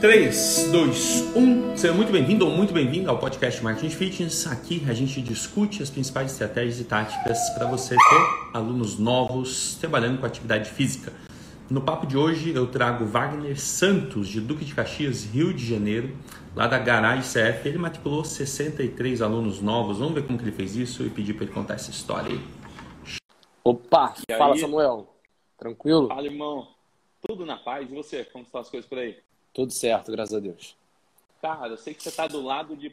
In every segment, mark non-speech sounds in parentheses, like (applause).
3, 2, 1. Seja muito bem-vindo ou muito bem-vindo ao podcast Marketing Fitness. Aqui a gente discute as principais estratégias e táticas para você ter alunos novos trabalhando com atividade física. No papo de hoje eu trago Wagner Santos, de Duque de Caxias, Rio de Janeiro, lá da Garage CF. Ele matriculou 63 alunos novos. Vamos ver como que ele fez isso e pedir para ele contar essa história aí. Opa, e fala aí? Samuel. Tranquilo? Fala, irmão. Tudo na paz. E você? Como estão as coisas por aí? Tudo certo, graças a Deus. Cara, eu sei que você está do lado de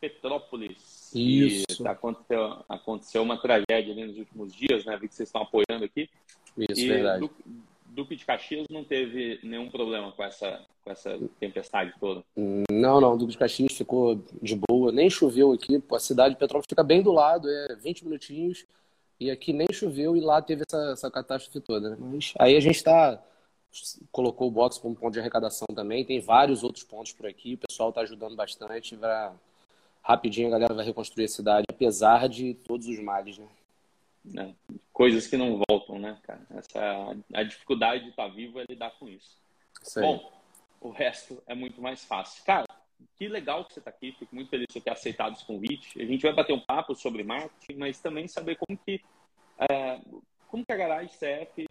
Petrópolis. Isso. E aconteceu, aconteceu uma tragédia ali nos últimos dias, né? Vi que vocês estão apoiando aqui. Isso, e verdade. Duque, Duque de Caxias não teve nenhum problema com essa, com essa tempestade toda? Não, não. Duque de Caxias ficou de boa. Nem choveu aqui. A cidade de Petrópolis fica bem do lado, é 20 minutinhos. E aqui nem choveu e lá teve essa, essa catástrofe toda. Né? Mas aí a gente está colocou o box como ponto de arrecadação também. Tem vários outros pontos por aqui. O pessoal está ajudando bastante. Vai... Rapidinho a galera vai reconstruir a cidade, apesar de todos os males, né? É, coisas que não voltam, né, cara? Essa, a dificuldade de estar tá vivo é lidar com isso. isso Bom, o resto é muito mais fácil. Cara, que legal que você está aqui. Fico muito feliz de você ter aceitado esse convite. A gente vai bater um papo sobre marketing, mas também saber como que, é, como que a Garage CF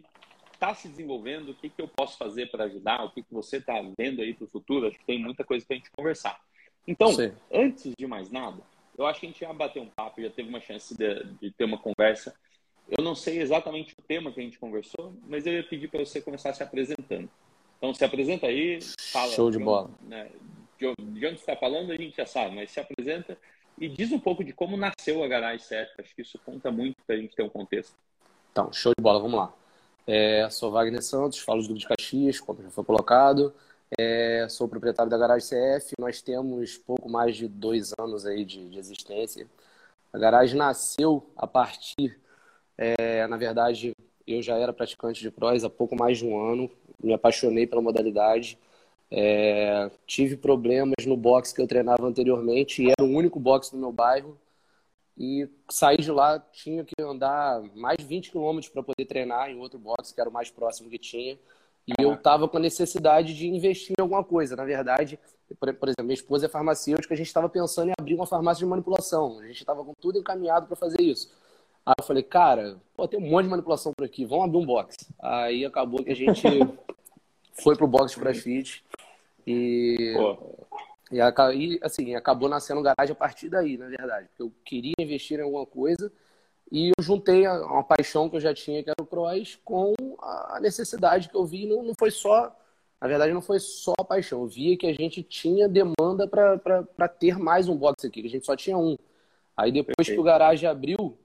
está se desenvolvendo, o que, que eu posso fazer para ajudar, o que, que você está vendo aí para o futuro. Acho que tem muita coisa para a gente conversar. Então, Sim. antes de mais nada, eu acho que a gente ia bater um papo, já teve uma chance de, de ter uma conversa. Eu não sei exatamente o tema que a gente conversou, mas eu ia pedir para você começar se apresentando. Então, se apresenta aí, fala. Show de, de bola. Né, de, de onde você está falando, a gente já sabe, mas se apresenta e diz um pouco de como nasceu a Garage 7. Acho que isso conta muito para a gente ter um contexto. Então, show de bola, vamos lá. É, sou Wagner Santos, falo do de Caxias, como já foi colocado. É, sou proprietário da Garage CF. Nós temos pouco mais de dois anos aí de, de existência. A garagem nasceu a partir, é, na verdade, eu já era praticante de cross há pouco mais de um ano. Me apaixonei pela modalidade. É, tive problemas no box que eu treinava anteriormente e era o único box do meu bairro. E saí de lá, tinha que andar mais de 20 quilômetros para poder treinar em outro box, que era o mais próximo que tinha. E eu estava com a necessidade de investir em alguma coisa. Na verdade, por, por exemplo, minha esposa é farmacêutica, a gente estava pensando em abrir uma farmácia de manipulação. A gente estava com tudo encaminhado para fazer isso. Aí eu falei, cara, pô, tem um monte de manipulação por aqui, vamos abrir um box. Aí acabou que a gente (laughs) foi pro box de CrossFit e Pô. E, assim, acabou nascendo garagem a partir daí, na verdade. Porque eu queria investir em alguma coisa e eu juntei uma paixão que eu já tinha, que era o cross, com a necessidade que eu vi. Não, não foi só, na verdade, não foi só a paixão. Eu via que a gente tinha demanda para ter mais um box aqui, que a gente só tinha um. Aí depois Perfeito. que o garagem abriu,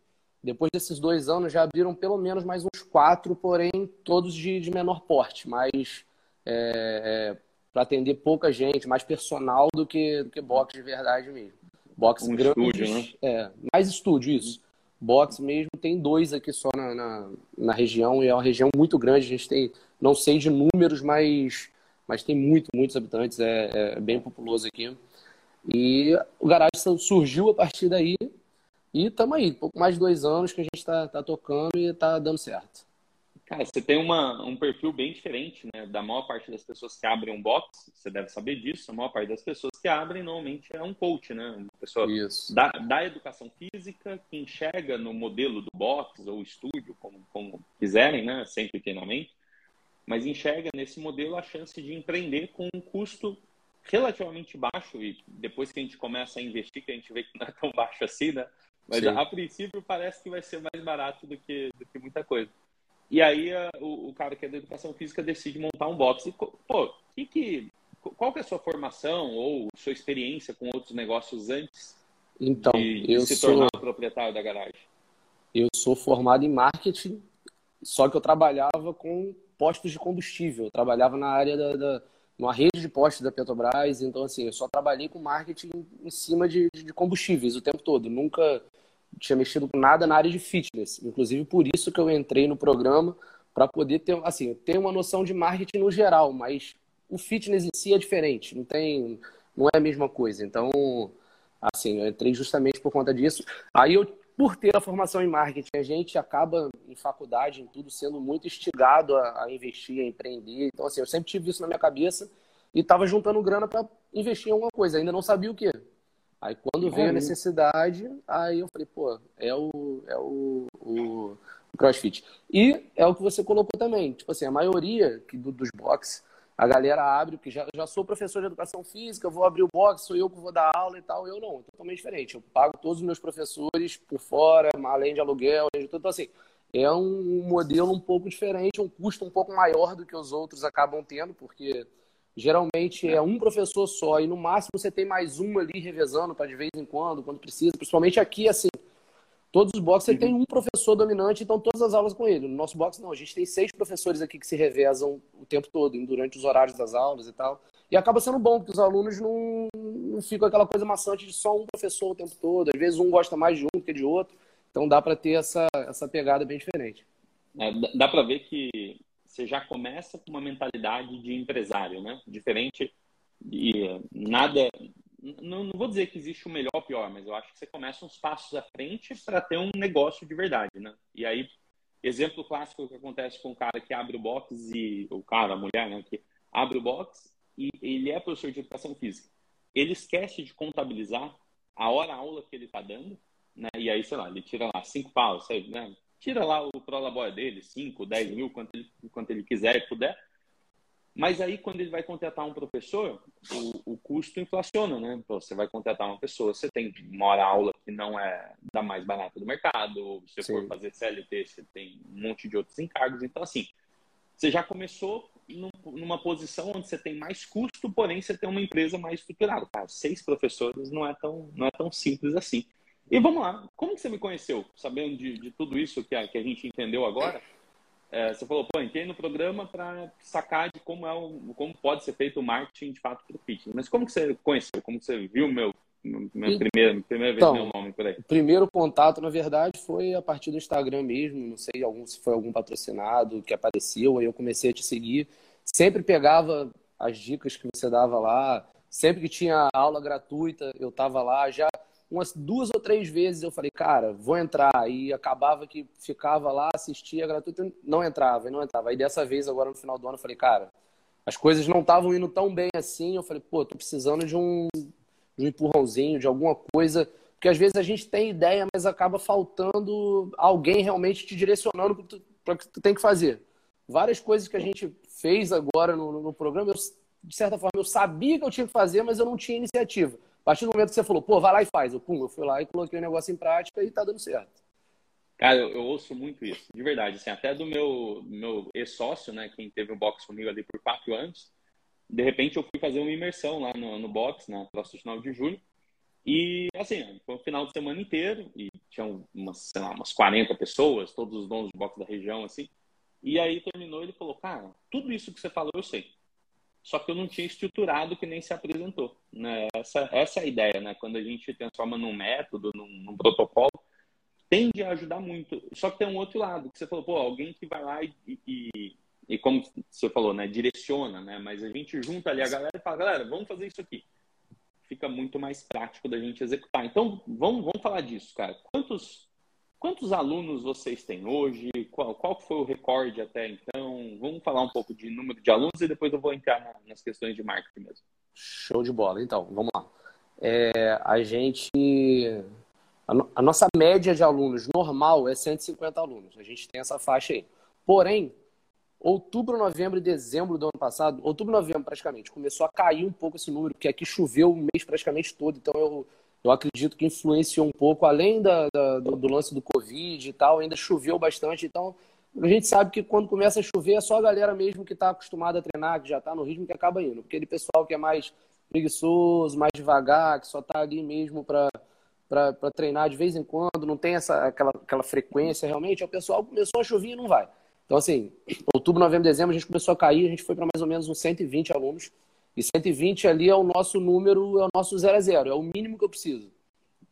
depois desses dois anos, já abriram pelo menos mais uns quatro, porém todos de, de menor porte, mais é, é, para atender pouca gente, mais personal do que, do que box de verdade mesmo. Box um grandes, estúdio, né? É, mais estúdio, isso. Box mesmo, tem dois aqui só na, na, na, região, e é uma região muito grande, a gente tem, não sei de números, mas, mas tem muito, muitos habitantes, é, é bem populoso aqui. E o garagem surgiu a partir daí, e estamos aí, pouco mais de dois anos que a gente está tá tocando e está dando certo. Cara, você tem uma, um perfil bem diferente, né? Da maior parte das pessoas que abrem um box, você deve saber disso. A maior parte das pessoas que abrem normalmente é um coach, né? Uma pessoa da, da educação física que enxerga no modelo do box ou estúdio, como, como quiserem, né? Sempre treinamento, mas enxerga nesse modelo a chance de empreender com um custo relativamente baixo e depois que a gente começa a investir, que a gente vê que não é tão baixo assim, né? Mas Sim. a princípio parece que vai ser mais barato do que, do que muita coisa. E aí a, o, o, cara que é da educação física decide montar um box. E, pô, que, que, qual que é a sua formação ou sua experiência com outros negócios antes então, de, de eu se sou, tornar proprietário da garagem? Eu sou formado em marketing, só que eu trabalhava com postos de combustível. Eu trabalhava na área da, da numa rede de postos da Petrobras, então assim, eu só trabalhei com marketing em cima de, de combustíveis o tempo todo. Nunca tinha mexido com nada na área de fitness. Inclusive, por isso que eu entrei no programa, para poder ter, assim, ter uma noção de marketing no geral, mas o fitness em si é diferente, não tem, não é a mesma coisa. Então, assim, eu entrei justamente por conta disso. Aí eu por ter a formação em marketing, a gente acaba em faculdade, em tudo, sendo muito instigado a, a investir, a empreender. Então, assim, eu sempre tive isso na minha cabeça e estava juntando grana para investir em alguma coisa, ainda não sabia o que. Aí quando veio a necessidade, aí eu falei, pô, é o, é o, o CrossFit. E é o que você colocou também, tipo assim, a maioria do, dos boxes, a galera abre, porque já, já sou professor de educação física, vou abrir o box, sou eu que vou dar aula e tal, eu não, totalmente diferente. Eu pago todos os meus professores por fora, além de aluguel, além de tudo. Então, assim, é um modelo um pouco diferente, um custo um pouco maior do que os outros acabam tendo, porque Geralmente é um professor só e no máximo você tem mais um ali revezando para de vez em quando, quando precisa. Principalmente aqui, assim, todos os boxes você tem um professor dominante, então todas as aulas com ele. No nosso box não, a gente tem seis professores aqui que se revezam o tempo todo, durante os horários das aulas e tal. E acaba sendo bom, porque os alunos não, não ficam aquela coisa maçante de só um professor o tempo todo. Às vezes um gosta mais de um que de outro. Então dá para ter essa, essa pegada bem diferente. É, dá para ver que você já começa com uma mentalidade de empresário, né? Diferente de nada. Não, não vou dizer que existe o melhor ou pior, mas eu acho que você começa uns passos à frente para ter um negócio de verdade, né? E aí, exemplo clássico que acontece com o cara que abre o box e o cara, a mulher, né, que abre o box e ele é professor de educação física. Ele esquece de contabilizar a hora aula que ele está dando, né? E aí, sei lá, ele tira lá cinco paus, né? Tira lá o prolabore dele, 5, 10 mil, quanto ele, quanto ele quiser e puder. Mas aí, quando ele vai contratar um professor, o, o custo inflaciona, né? Então, você vai contratar uma pessoa, você tem uma hora aula que não é da mais barata do mercado, se você for fazer CLT, você tem um monte de outros encargos. Então, assim, você já começou num, numa posição onde você tem mais custo, porém você tem uma empresa mais estruturada. Cara, seis professores não é tão, não é tão simples assim. E vamos lá, como que você me conheceu? Sabendo de, de tudo isso que a, que a gente entendeu agora, é, você falou, pô, entrei no programa para sacar de como, é o, como pode ser feito o marketing de fato para o fitness. Mas como que você conheceu? Como que você viu meu, minha primeira, primeira então, vez meu nome por aí? O primeiro contato, na verdade, foi a partir do Instagram mesmo. Não sei algum, se foi algum patrocinado que apareceu, aí eu comecei a te seguir. Sempre pegava as dicas que você dava lá. Sempre que tinha aula gratuita, eu estava lá. Já umas duas ou três vezes eu falei, cara, vou entrar. E acabava que ficava lá, assistia gratuito, não entrava, e não entrava. Aí dessa vez, agora no final do ano, eu falei, cara, as coisas não estavam indo tão bem assim. Eu falei, pô, tô precisando de um, de um empurrãozinho, de alguma coisa. Porque às vezes a gente tem ideia, mas acaba faltando alguém realmente te direcionando para o que tu tem que fazer. Várias coisas que a gente fez agora no, no programa, eu, de certa forma, eu sabia que eu tinha que fazer, mas eu não tinha iniciativa. A partir do momento que você falou, pô, vai lá e faz. Eu, pum, eu fui lá e coloquei o negócio em prática e tá dando certo. Cara, eu, eu ouço muito isso, de verdade. Assim, até do meu, meu ex-sócio, né, quem teve o box comigo ali por quatro anos, de repente eu fui fazer uma imersão lá no, no box, na próxima final de julho. E, assim, foi um final de semana inteiro e tinham umas, sei lá, umas 40 pessoas, todos os donos de box da região, assim. E aí terminou ele falou, cara, tudo isso que você falou eu sei só que eu não tinha estruturado que nem se apresentou. Né? Essa, essa é a ideia, né? Quando a gente transforma num método, num, num, protocolo, tende a ajudar muito. Só que tem um outro lado, que você falou, pô, alguém que vai lá e, e, e como você falou, né, direciona, né? Mas a gente junta ali a galera e fala, galera, vamos fazer isso aqui. Fica muito mais prático da gente executar. Então, vamos, vamos falar disso, cara. Quantos Quantos alunos vocês têm hoje? Qual, qual foi o recorde até então? Vamos falar um pouco de número de alunos e depois eu vou entrar na, nas questões de marketing mesmo. Show de bola. Então, vamos lá. É, a gente. A, a, nossa média de alunos normal é 150 alunos. A gente tem essa faixa aí. Porém, outubro, novembro e dezembro do ano passado, outubro, novembro praticamente, começou a cair um pouco esse número, porque aqui choveu o mês praticamente todo. Então, eu eu acredito que influenciou um pouco, além da, da, do, do, lance do Covid e tal, ainda choveu bastante. Então, a gente sabe que quando começa a chover é só a galera mesmo que está acostumada a treinar, que já está no ritmo, que acaba indo. Aquele pessoal que é mais preguiçoso, mais devagar, que só está ali mesmo para treinar de vez em quando, não tem essa, aquela, aquela frequência realmente, o pessoal começou a chover e não vai. Então, assim, outubro, novembro, dezembro, a gente começou a cair, a gente foi para mais ou menos uns 120 alunos. E 120 ali é o nosso número, é o nosso 0 a 0, é o mínimo que eu preciso.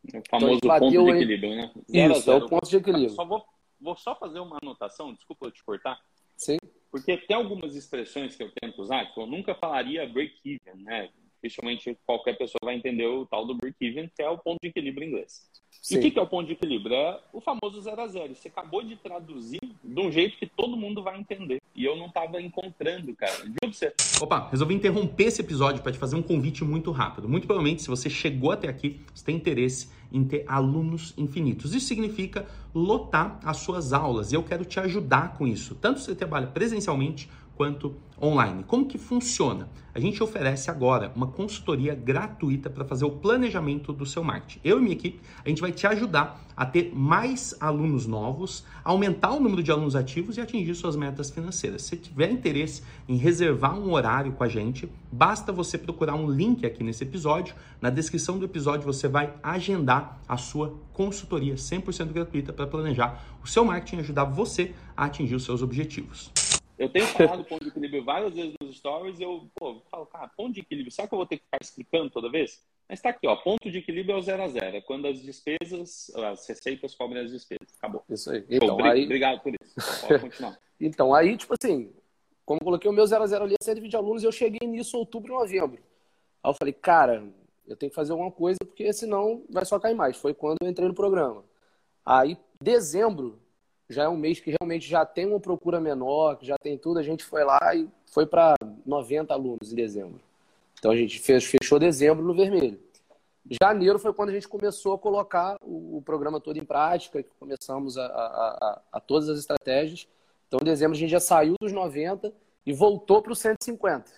O famoso então, ponto de equilíbrio, né? Zero Isso, é o ponto de equilíbrio. Só vou, vou só fazer uma anotação, desculpa eu te cortar. Sim. Porque tem algumas expressões que eu tento usar que eu nunca falaria break-even, né? Dificilmente qualquer pessoa vai entender o tal do break-even, que é o ponto de equilíbrio em inglês. Sim. E o que é o ponto de equilíbrio? É o famoso zero a zero. Você acabou de traduzir de um jeito que todo mundo vai entender. E eu não estava encontrando, cara. Juro você. Opa, resolvi interromper esse episódio para te fazer um convite muito rápido. Muito provavelmente, se você chegou até aqui, você tem interesse em ter alunos infinitos. Isso significa lotar as suas aulas. E eu quero te ajudar com isso. Tanto se você trabalha presencialmente quanto online. Como que funciona? A gente oferece agora uma consultoria gratuita para fazer o planejamento do seu marketing. Eu e minha equipe, a gente vai te ajudar a ter mais alunos novos, aumentar o número de alunos ativos e atingir suas metas financeiras. Se tiver interesse em reservar um horário com a gente, basta você procurar um link aqui nesse episódio. Na descrição do episódio você vai agendar a sua consultoria 100% gratuita para planejar o seu marketing e ajudar você a atingir os seus objetivos. Eu tenho falado ponto de equilíbrio várias vezes nos stories eu pô, falo, cara, ponto de equilíbrio, será que eu vou ter que ficar explicando toda vez? Mas está aqui, ó, ponto de equilíbrio é o zero a zero, é quando as despesas, as receitas cobrem as despesas. Acabou. Isso aí. Então, Pô, aí... Obrigado por isso. Pode continuar. (laughs) então, aí, tipo assim, como eu coloquei o meu zero a zero ali, é 120 alunos, eu cheguei nisso em outubro e novembro. Aí eu falei, cara, eu tenho que fazer alguma coisa, porque senão vai só cair mais. Foi quando eu entrei no programa. Aí, dezembro, já é um mês que realmente já tem uma procura menor, que já tem tudo. A gente foi lá e foi para 90 alunos em dezembro. Então a gente fez, fechou dezembro no vermelho. Janeiro foi quando a gente começou a colocar o, o programa todo em prática, começamos a, a, a, a, todas as estratégias. Então, em dezembro, a gente já saiu dos 90 e voltou para os 150.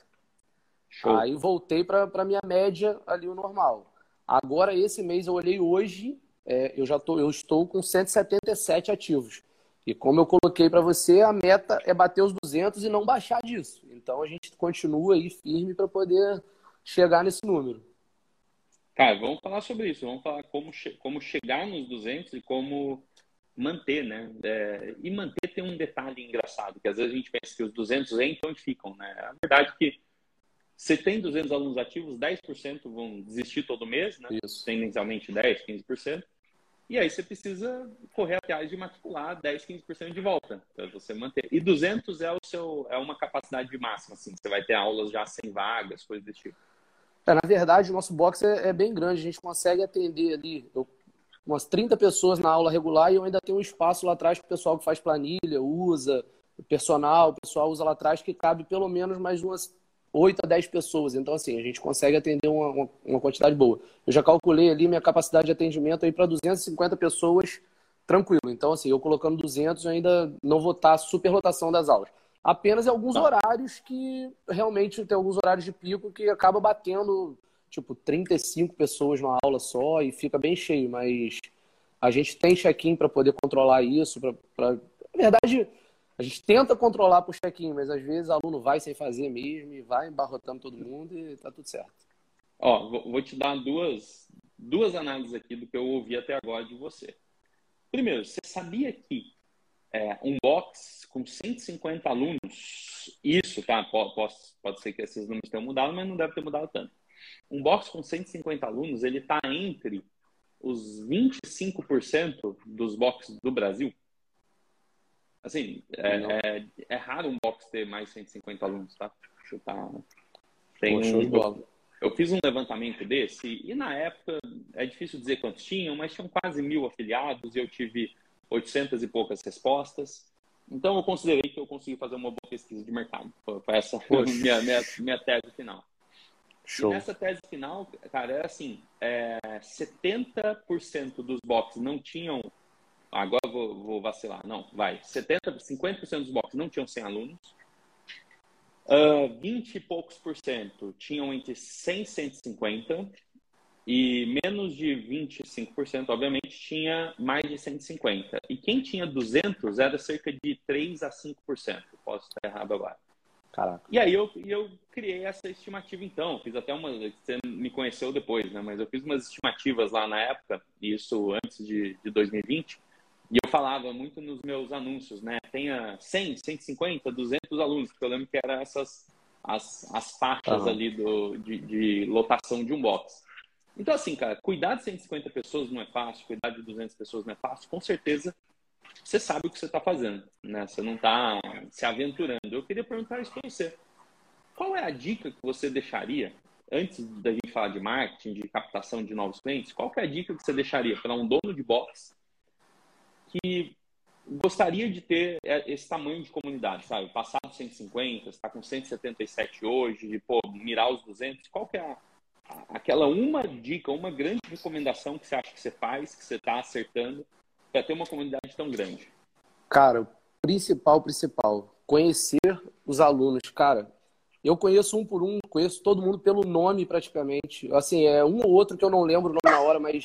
Show. Aí voltei para a minha média ali, o normal. Agora, esse mês, eu olhei hoje, é, eu já tô, eu estou com 177 ativos. E como eu coloquei para você, a meta é bater os 200 e não baixar disso. Então a gente continua aí firme para poder chegar nesse número. Cara, vamos falar sobre isso. Vamos falar como, che como chegar nos 200 e como manter, né? É, e manter tem um detalhe engraçado, que às vezes a gente pensa que os 200 entram e ficam, né? A verdade é que você tem 200 alunos ativos, 10% vão desistir todo mês, né? Isso. Tendencialmente 10, 15%. E aí você precisa correr atrás de matricular 10, 15% de volta para você manter. E 200 é o seu é uma capacidade máxima, assim. Você vai ter aulas já sem vagas, coisas desse tipo. É, na verdade, o nosso box é, é, bem grande. A gente consegue atender ali umas 30 pessoas na aula regular e eu ainda tenho um espaço lá atrás para o pessoal que faz planilha, usa, o personal, o pessoal usa lá atrás que cabe pelo menos mais umas 8 a 10 pessoas. Então, assim, a gente consegue atender uma, uma, quantidade boa. Eu já calculei ali minha capacidade de atendimento aí para 250 pessoas tranquilo. Então, assim, eu colocando 200 eu ainda não vou estar superlotação das aulas. Apenas em alguns tá. horários que realmente tem alguns horários de pico que acaba batendo tipo 35 pessoas numa aula só e fica bem cheio, mas a gente tem check-in para poder controlar isso, para na verdade, a gente tenta controlar por check-in, mas às vezes o aluno vai sem fazer mesmo e vai embarrotando todo mundo e tá tudo certo. Ó, vou te dar duas, duas análises aqui do que eu ouvi até agora de você. Primeiro, você sabia que é, um box com 150 alunos, isso, tá? Pode, pode ser que esses números tenham mudado, mas não deve ter mudado tanto. Um box com 150 alunos, ele está entre os 25% dos boxes do Brasil. Assim, é, é, é, raro um box ter mais 150 alunos, tá? Chutar. Tem um, eu, eu fiz um levantamento desse e na época é difícil dizer quantos tinham, mas tinham quase mil afiliados e eu tive 800 e poucas respostas. Então eu considerei que eu consegui fazer uma boa pesquisa de mercado. Foi essa (laughs) foi minha, minha, minha tese final. Show. E nessa tese final, cara, é assim: é, 70% dos boxes não tinham agora vou, vou vacilar. Não, vai. 70, 50% dos boxes não tinham 100 alunos. Uh, ah, 20 e poucos por cento tinham entre 100 e 150. E menos de 25%, obviamente, tinha mais de 150. E quem tinha 200 era cerca de 3 a 5%. Posso estar errado agora. Caraca. E aí eu, eu criei essa estimativa então. Fiz até uma. Você me conheceu depois, né? Mas eu fiz umas estimativas lá na época, isso antes de, de 2020. E eu falava muito nos meus anúncios, né? Tenha 100, 150, 200 alunos, porque eu lembro que eram essas as, as faixas uhum. ali do, de, de, lotação de um box. Então, assim, cara, cuidar de 150 pessoas não é fácil, cuidar de 200 pessoas não é fácil. Com certeza, você sabe o que você está fazendo, né? Você não está se aventurando. Eu queria perguntar isso para você. Qual é a dica que você deixaria antes da gente falar de marketing, de captação de novos clientes, qual é a dica que você deixaria para um dono de box que gostaria de ter esse tamanho de comunidade, sabe? Passar dos 150, está com 177 hoje, de pô, mirar os 200, qual que é a, aquela uma dica, uma grande recomendação que você acha que você faz, que você está acertando para ter uma comunidade tão grande? Cara, o principal, principal, conhecer os alunos. Cara, eu conheço um por um, conheço todo mundo pelo nome praticamente. Assim, é um ou outro que eu não lembro o nome na hora, mas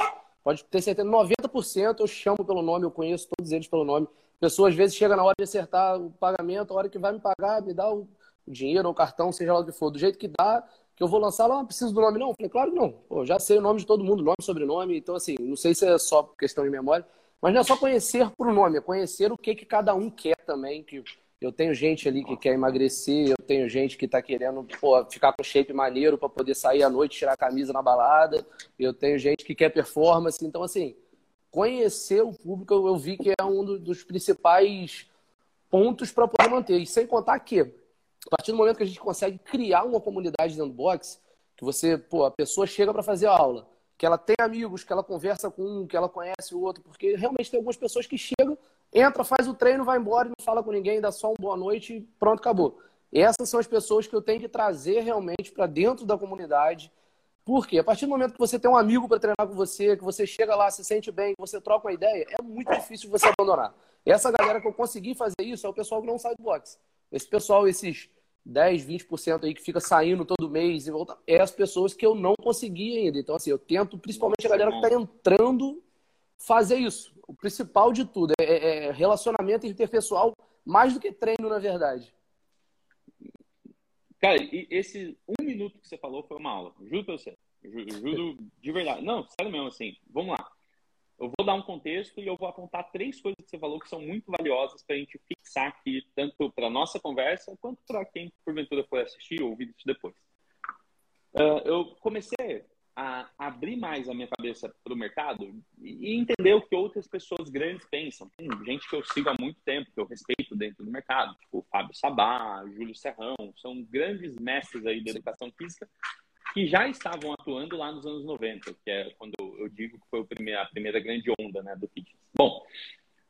pode ter certeza, 90% eu chamo pelo nome, eu conheço todos eles pelo nome. Pessoa às vezes chega na hora de acertar o pagamento, a hora que vai me pagar, me dá o dinheiro ou o cartão, seja lá o que for, do jeito que dá, que eu vou lançar lá, não preciso do nome não? Eu falei, claro que não. Pô, já sei o nome de todo mundo, nome, sobrenome, então assim, não sei se é só questão de memória, mas não é só conhecer por nome, é conhecer o que, que cada um quer também, que eu tenho gente ali que quer emagrecer, eu tenho gente que está querendo pô, ficar com shape maneiro para poder sair à noite, tirar a camisa na balada. Eu tenho gente que quer performance. Então, assim, conhecer o público eu vi que é um dos principais pontos para poder manter. E sem contar que, a partir do momento que a gente consegue criar uma comunidade dentro do box, que você, pô, a pessoa chega para fazer aula, que ela tem amigos, que ela conversa com um, que ela conhece o outro, porque realmente tem algumas pessoas que chegam entra, faz o treino, vai embora não fala com ninguém, dá só um boa noite e pronto, acabou. Essas são as pessoas que eu tenho que trazer realmente para dentro da comunidade. Porque a partir do momento que você tem um amigo para treinar com você, que você chega lá, se sente bem, que você troca uma ideia, é muito difícil você abandonar. Essa galera que eu consegui fazer isso é o pessoal que não sai do boxe. Esse pessoal, esses 10, 20% aí que fica saindo todo mês e volta, é as pessoas que eu não consegui ainda. Então, assim, eu tento, principalmente a galera que está entrando, fazer isso o principal de tudo. É, é, relacionamento interpessoal mais do que treino, na verdade. Cara, esse um minuto que você falou foi uma aula. Juro pra você. Juro de verdade. Não, sério mesmo, assim. Vamos lá. Eu vou dar um contexto e eu vou apontar três coisas que você falou que são muito valiosas para a gente fixar aqui, tanto para nossa conversa, quanto para quem porventura for assistir ou ouvir isso depois. Uh, eu comecei a abrir mais a minha cabeça para o mercado e entender o que outras pessoas grandes pensam. Tem gente que eu sigo há muito tempo, que eu respeito dentro do mercado, tipo Fábio Sabá, Júlio Serrão, são grandes mestres aí da educação física que já estavam atuando lá nos anos 90, que é quando eu digo que foi a primeira grande onda né, do fitness. Bom,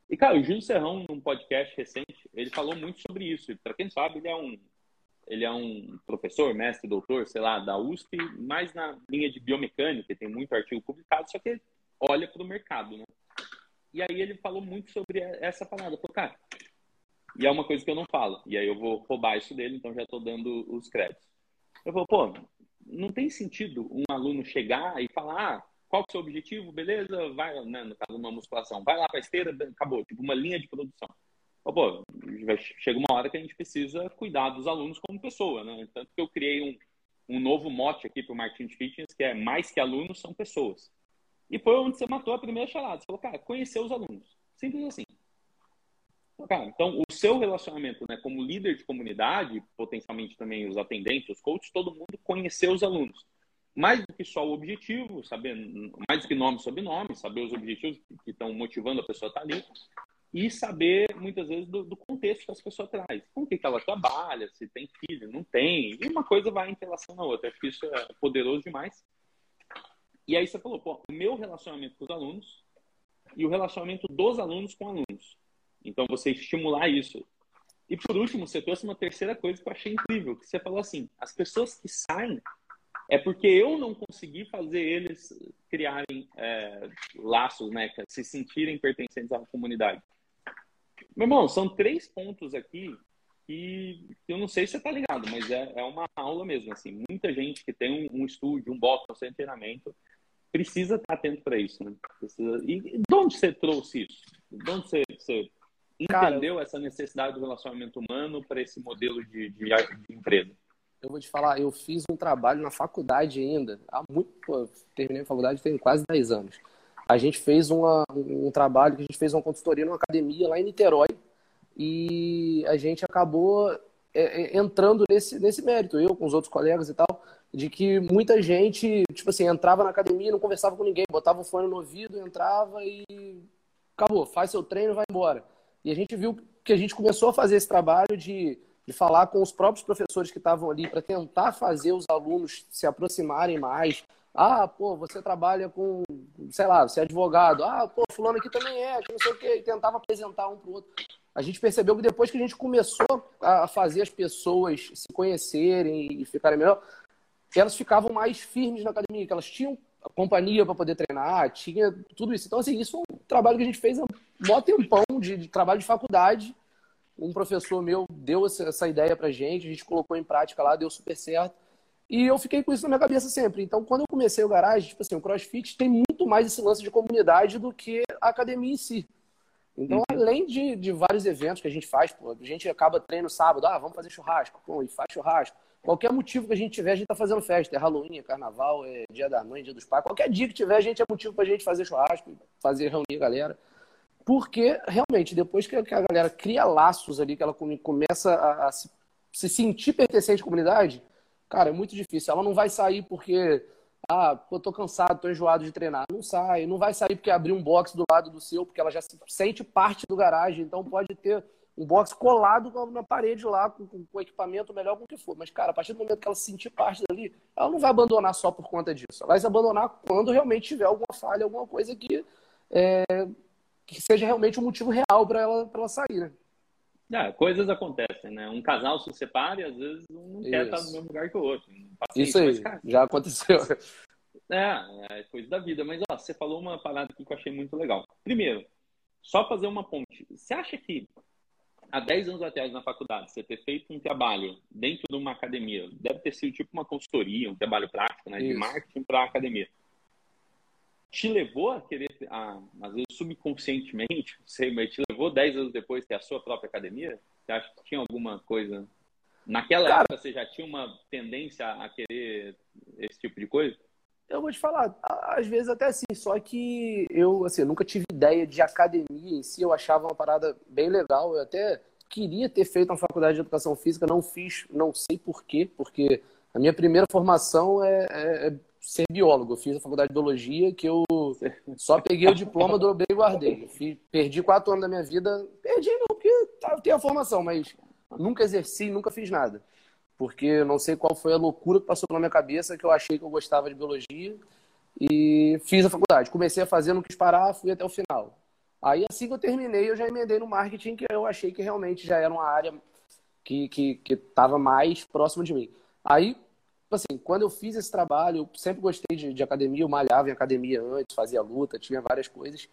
e cara, o Júlio Serrão, num podcast recente, ele falou muito sobre isso. Para quem sabe, ele é um ele é um professor, mestre, doutor, sei lá, da USP, mais na linha de biomecânica, tem muito artigo publicado, só que ele olha para o mercado, né? E aí ele falou muito sobre essa parada. Falou, cara, e é uma coisa que eu não falo, e aí eu vou roubar isso dele, então já estou dando os créditos. Eu falo, pô, não tem sentido um aluno chegar e falar, ah, qual é o seu objetivo, beleza, vai, né, no caso uma musculação, vai lá para a esteira, acabou, tipo uma linha de produção pô, chega uma hora que a gente precisa cuidar dos alunos como pessoa, né? Tanto que eu criei um, um novo mote aqui para o Marketing Fitness, que é mais que alunos são pessoas. E foi onde você matou a primeira charada. Você falou, cara, conhecer os alunos. Simples assim. Cara, então, o seu relacionamento né, como líder de comunidade, potencialmente também os atendentes, os coaches, todo mundo conhecer os alunos. Mais do que só o objetivo, saber mais do que nome e sobrenome, saber os objetivos que estão motivando a pessoa a estar ali, e saber, muitas vezes, do, do contexto que as pessoas traz. Com que, que ela trabalha, se tem filho, não tem. E uma coisa vai em relação à outra. Acho que isso é poderoso demais. E aí você falou, pô, o meu relacionamento com os alunos e o relacionamento dos alunos com alunos. Então, você estimular isso. E por último, você trouxe uma terceira coisa que eu achei incrível, que você falou assim, as pessoas que saem é porque eu não consegui fazer eles criarem é, laços, né, se sentirem pertencentes à comunidade. Meu irmão, são três pontos aqui que eu não sei se você tá ligado, mas é, é uma aula mesmo, assim. Muita gente que tem um, um estúdio, um box, um centro de treinamento, precisa estar atento para isso, né? Precisa... E de onde você trouxe isso? De onde você, você entendeu Cara, essa necessidade do relacionamento humano para esse modelo de, de, de, empresa? Eu vou te falar, eu fiz um trabalho na faculdade ainda, há muito, pô, terminei a faculdade tem quase 10 anos a gente fez uma, um trabalho, que a gente fez uma consultoria numa academia lá em Niterói e a gente acabou é, é, entrando nesse, nesse mérito, eu com os outros colegas e tal, de que muita gente, tipo assim, entrava na academia, não conversava com ninguém, botava o fone no ouvido, entrava e acabou, faz seu treino, vai embora. E a gente viu que a gente começou a fazer esse trabalho de de falar com os próprios professores que estavam ali para tentar fazer os alunos se aproximarem mais. Ah, pô, você trabalha com, sei lá, você é advogado. Ah, pô, fulano aqui também é, que não sei o quê. E tentava apresentar um para o outro. A gente percebeu que depois que a gente começou a fazer as pessoas se conhecerem e ficarem melhor, elas ficavam mais firmes na academia, que elas tinham companhia para poder treinar, tinha tudo isso. Então, assim, isso foi um trabalho que a gente fez há um tempão de, de trabalho de faculdade. Um professor meu deu essa, ideia para gente, a gente colocou em prática lá, deu super certo. E eu fiquei com isso na minha cabeça sempre. Então, quando eu comecei o garagem, tipo assim, o CrossFit tem muito mais esse lance de comunidade do que a academia em si. Então, uhum. além de, de vários eventos que a gente faz, pô, a gente acaba treino sábado, ah, vamos fazer churrasco, pô, e faz churrasco. Qualquer motivo que a gente tiver, a gente tá fazendo festa. É Halloween, é Carnaval, é Dia da Mãe, Dia dos Pais. Qualquer dia que tiver, a gente é motivo pra gente fazer churrasco, fazer reunir a galera. Porque, realmente, depois que a galera cria laços ali, que ela começa a, a se, se sentir pertencente à comunidade, cara, é muito difícil. Ela não vai sair porque ah, eu tô cansado, tô enjoado de treinar. Não sai. Não vai sair porque abriu um box do lado do seu, porque ela já se sente parte do garagem. Então pode ter um box colado na parede lá, com, com, equipamento melhor, com o que for. Mas, cara, a partir do momento que ela se sentir parte dali, ela não vai abandonar só por conta disso. Ela vai se abandonar quando realmente tiver alguma falha, alguma coisa que, é, que seja realmente um motivo real para ela, ela sair, né? É, coisas acontecem, né? Um casal se separa e às vezes um não quer estar no mesmo lugar que o outro. Isso aí, já aconteceu. (laughs) É, é coisa da vida. Mas, ó, você falou uma parada aqui que eu achei muito legal. Primeiro, só fazer uma ponte. Você acha que há 10 anos atrás na faculdade, você ter feito um trabalho dentro de uma academia, deve ter sido tipo uma consultoria, um trabalho prático, né, de marketing para a academia. Te levou a querer, a, às vezes subconscientemente, não sei, mas te levou 10 anos depois ter a sua própria academia? Você acha que tinha alguma coisa? Naquela Cara, época você já tinha uma tendência a querer esse tipo de coisa? Eu vou te falar, às vezes até assim, só que eu, assim, nunca tive ideia de academia em si, eu achava uma parada bem legal, eu até queria ter feito uma faculdade de educação física, não fiz, não sei porquê, porque a minha primeira formação é, é, é, ser biólogo, eu fiz a faculdade de biologia, que eu só peguei o diploma, dobrei e guardei, fiz, perdi quatro anos da minha vida, perdi não, porque tá, eu tenho a formação, mas nunca exerci, nunca fiz nada porque não sei qual foi a loucura que passou pela minha cabeça que eu achei que eu gostava de biologia e fiz a faculdade. Comecei a fazer, não quis parar, fui até o final. Aí assim que eu terminei, eu já emendei no marketing, que eu achei que realmente já era uma área que que que estava mais próximo de mim. Aí, assim, quando eu fiz esse trabalho, eu sempre gostei de, de academia, eu malhava em academia antes, fazia luta, tinha várias coisas.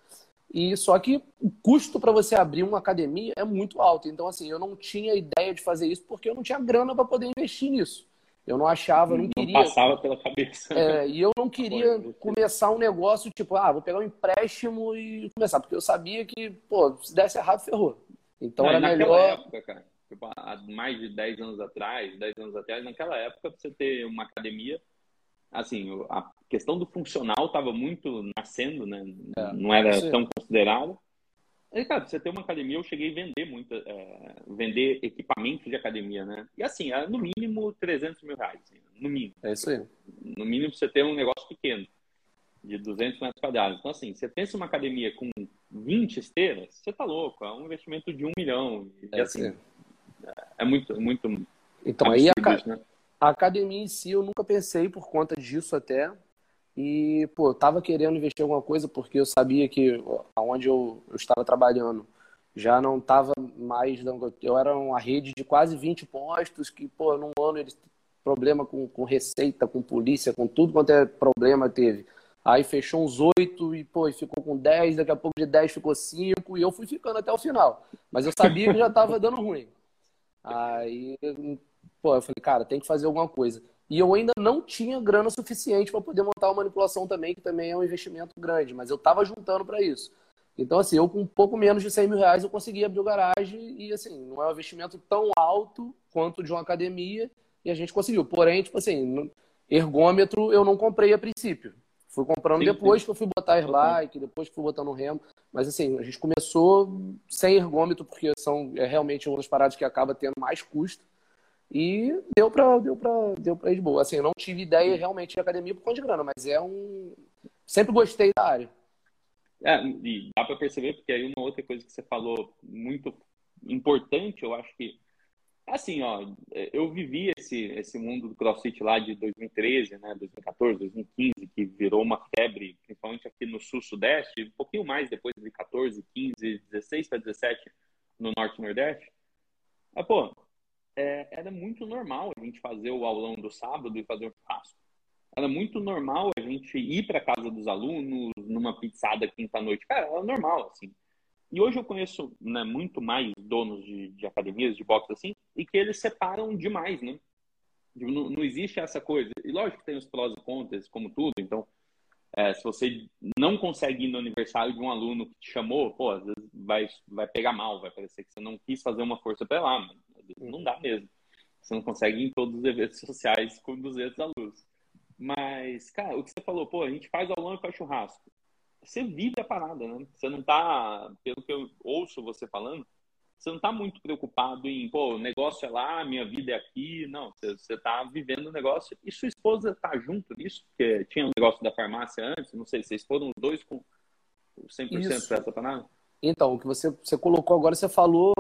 E só que o custo para você abrir uma academia é muito alto. Então, assim, eu não tinha ideia de fazer isso porque eu não tinha grana para poder investir nisso. Eu não achava, eu não, não queria. passava pela cabeça. É, e eu não queria começar um negócio tipo, ah, vou pegar um empréstimo e começar, porque eu sabia que, pô, se desse errado, ferrou. Então não, era melhor. Época, cara, tipo, há mais de 10 anos atrás, 10 anos atrás, naquela época, você ter uma academia, assim, a questão do funcional estava muito nascendo, né? É, não era sim. tão considerado. Aí, cara, você ter uma academia, eu cheguei a vender muito, é, vender equipamento de academia, né? E assim, é, no mínimo 300 mil reais, assim, no mínimo. É isso aí. No mínimo você ter um negócio pequeno, de 200 metros quadrados. Então, assim, você pensa uma academia com 20 esteiras, você tá louco, é um investimento de um milhão. E, é assim, é muito, muito. Então, aí a, isso, né? a academia em si, eu nunca pensei por conta disso até. E, pô, eu tava querendo investir em alguma coisa porque eu sabia que aonde eu, eu estava trabalhando já não estava mais. Eu era uma rede de quase 20 postos que, pô, num ano eles problema com, com receita, com polícia, com tudo quanto é problema teve. Aí fechou uns oito e, pô, ficou com 10, daqui a pouco de 10 ficou 5 e eu fui ficando até o final. Mas eu sabia que já estava dando ruim. Aí, pô, eu falei, cara, tem que fazer alguma coisa. E eu ainda não tinha grana suficiente para poder montar uma manipulação também, que também é um investimento grande, mas eu estava juntando para isso. Então, assim, eu com um pouco menos de 100 mil reais eu consegui abrir o garagem e, assim, não é um investimento tão alto quanto de uma academia e a gente conseguiu. Porém, tipo assim, ergômetro eu não comprei a princípio. Fui comprando sim, depois sim. que eu fui botar airbike, depois que fui botando remo. Mas, assim, a gente começou sem ergômetro, porque são é realmente uma das paradas que acaba tendo mais custo. E deu pra, deu pra, deu pra ir de boa. Assim, eu não tive ideia realmente de academia por conta de grana, mas é um. Sempre gostei da área. É, e dá para perceber, porque aí uma outra coisa que você falou muito importante, eu acho que Assim, ó, eu vivi esse, esse mundo do CrossFit lá de 2013, né, 2014, 2015, que virou uma febre, principalmente aqui no sul-sudeste, um pouquinho mais depois de 14, 15, 16 para 17 no norte nordeste. Mas, pô, é, era muito normal a gente fazer o aulão do sábado e fazer um churrasco. Era muito normal a gente ir para casa dos alunos numa pizzada quinta-noite. Cara, era normal, assim. E hoje eu conheço né, muito mais donos de, de, academias de boxe assim, e que eles separam demais, né? Não, não, existe essa coisa. E lógico que tem os prós e contras, como tudo. Então, é, se você não consegue ir no aniversário de um aluno que te chamou, pô, às vezes vai, vai pegar mal, vai parecer que você não quis fazer uma força pra lá, não dá mesmo. Você não consegue ir em todos os eventos sociais com 200 alunos. Mas, cara, o que você falou, pô, a gente faz aulão e faz churrasco você vive a parada, né? Você não tá, pelo que eu ouço você falando, você não tá muito preocupado em, pô, o negócio é lá, minha vida é aqui. Não, você, você tá vivendo o negócio. E sua esposa tá junto nisso? Porque tinha um negócio da farmácia antes, não sei, vocês foram os dois com 100% Isso. pra essa parada? Então, o que você, você colocou agora, você falou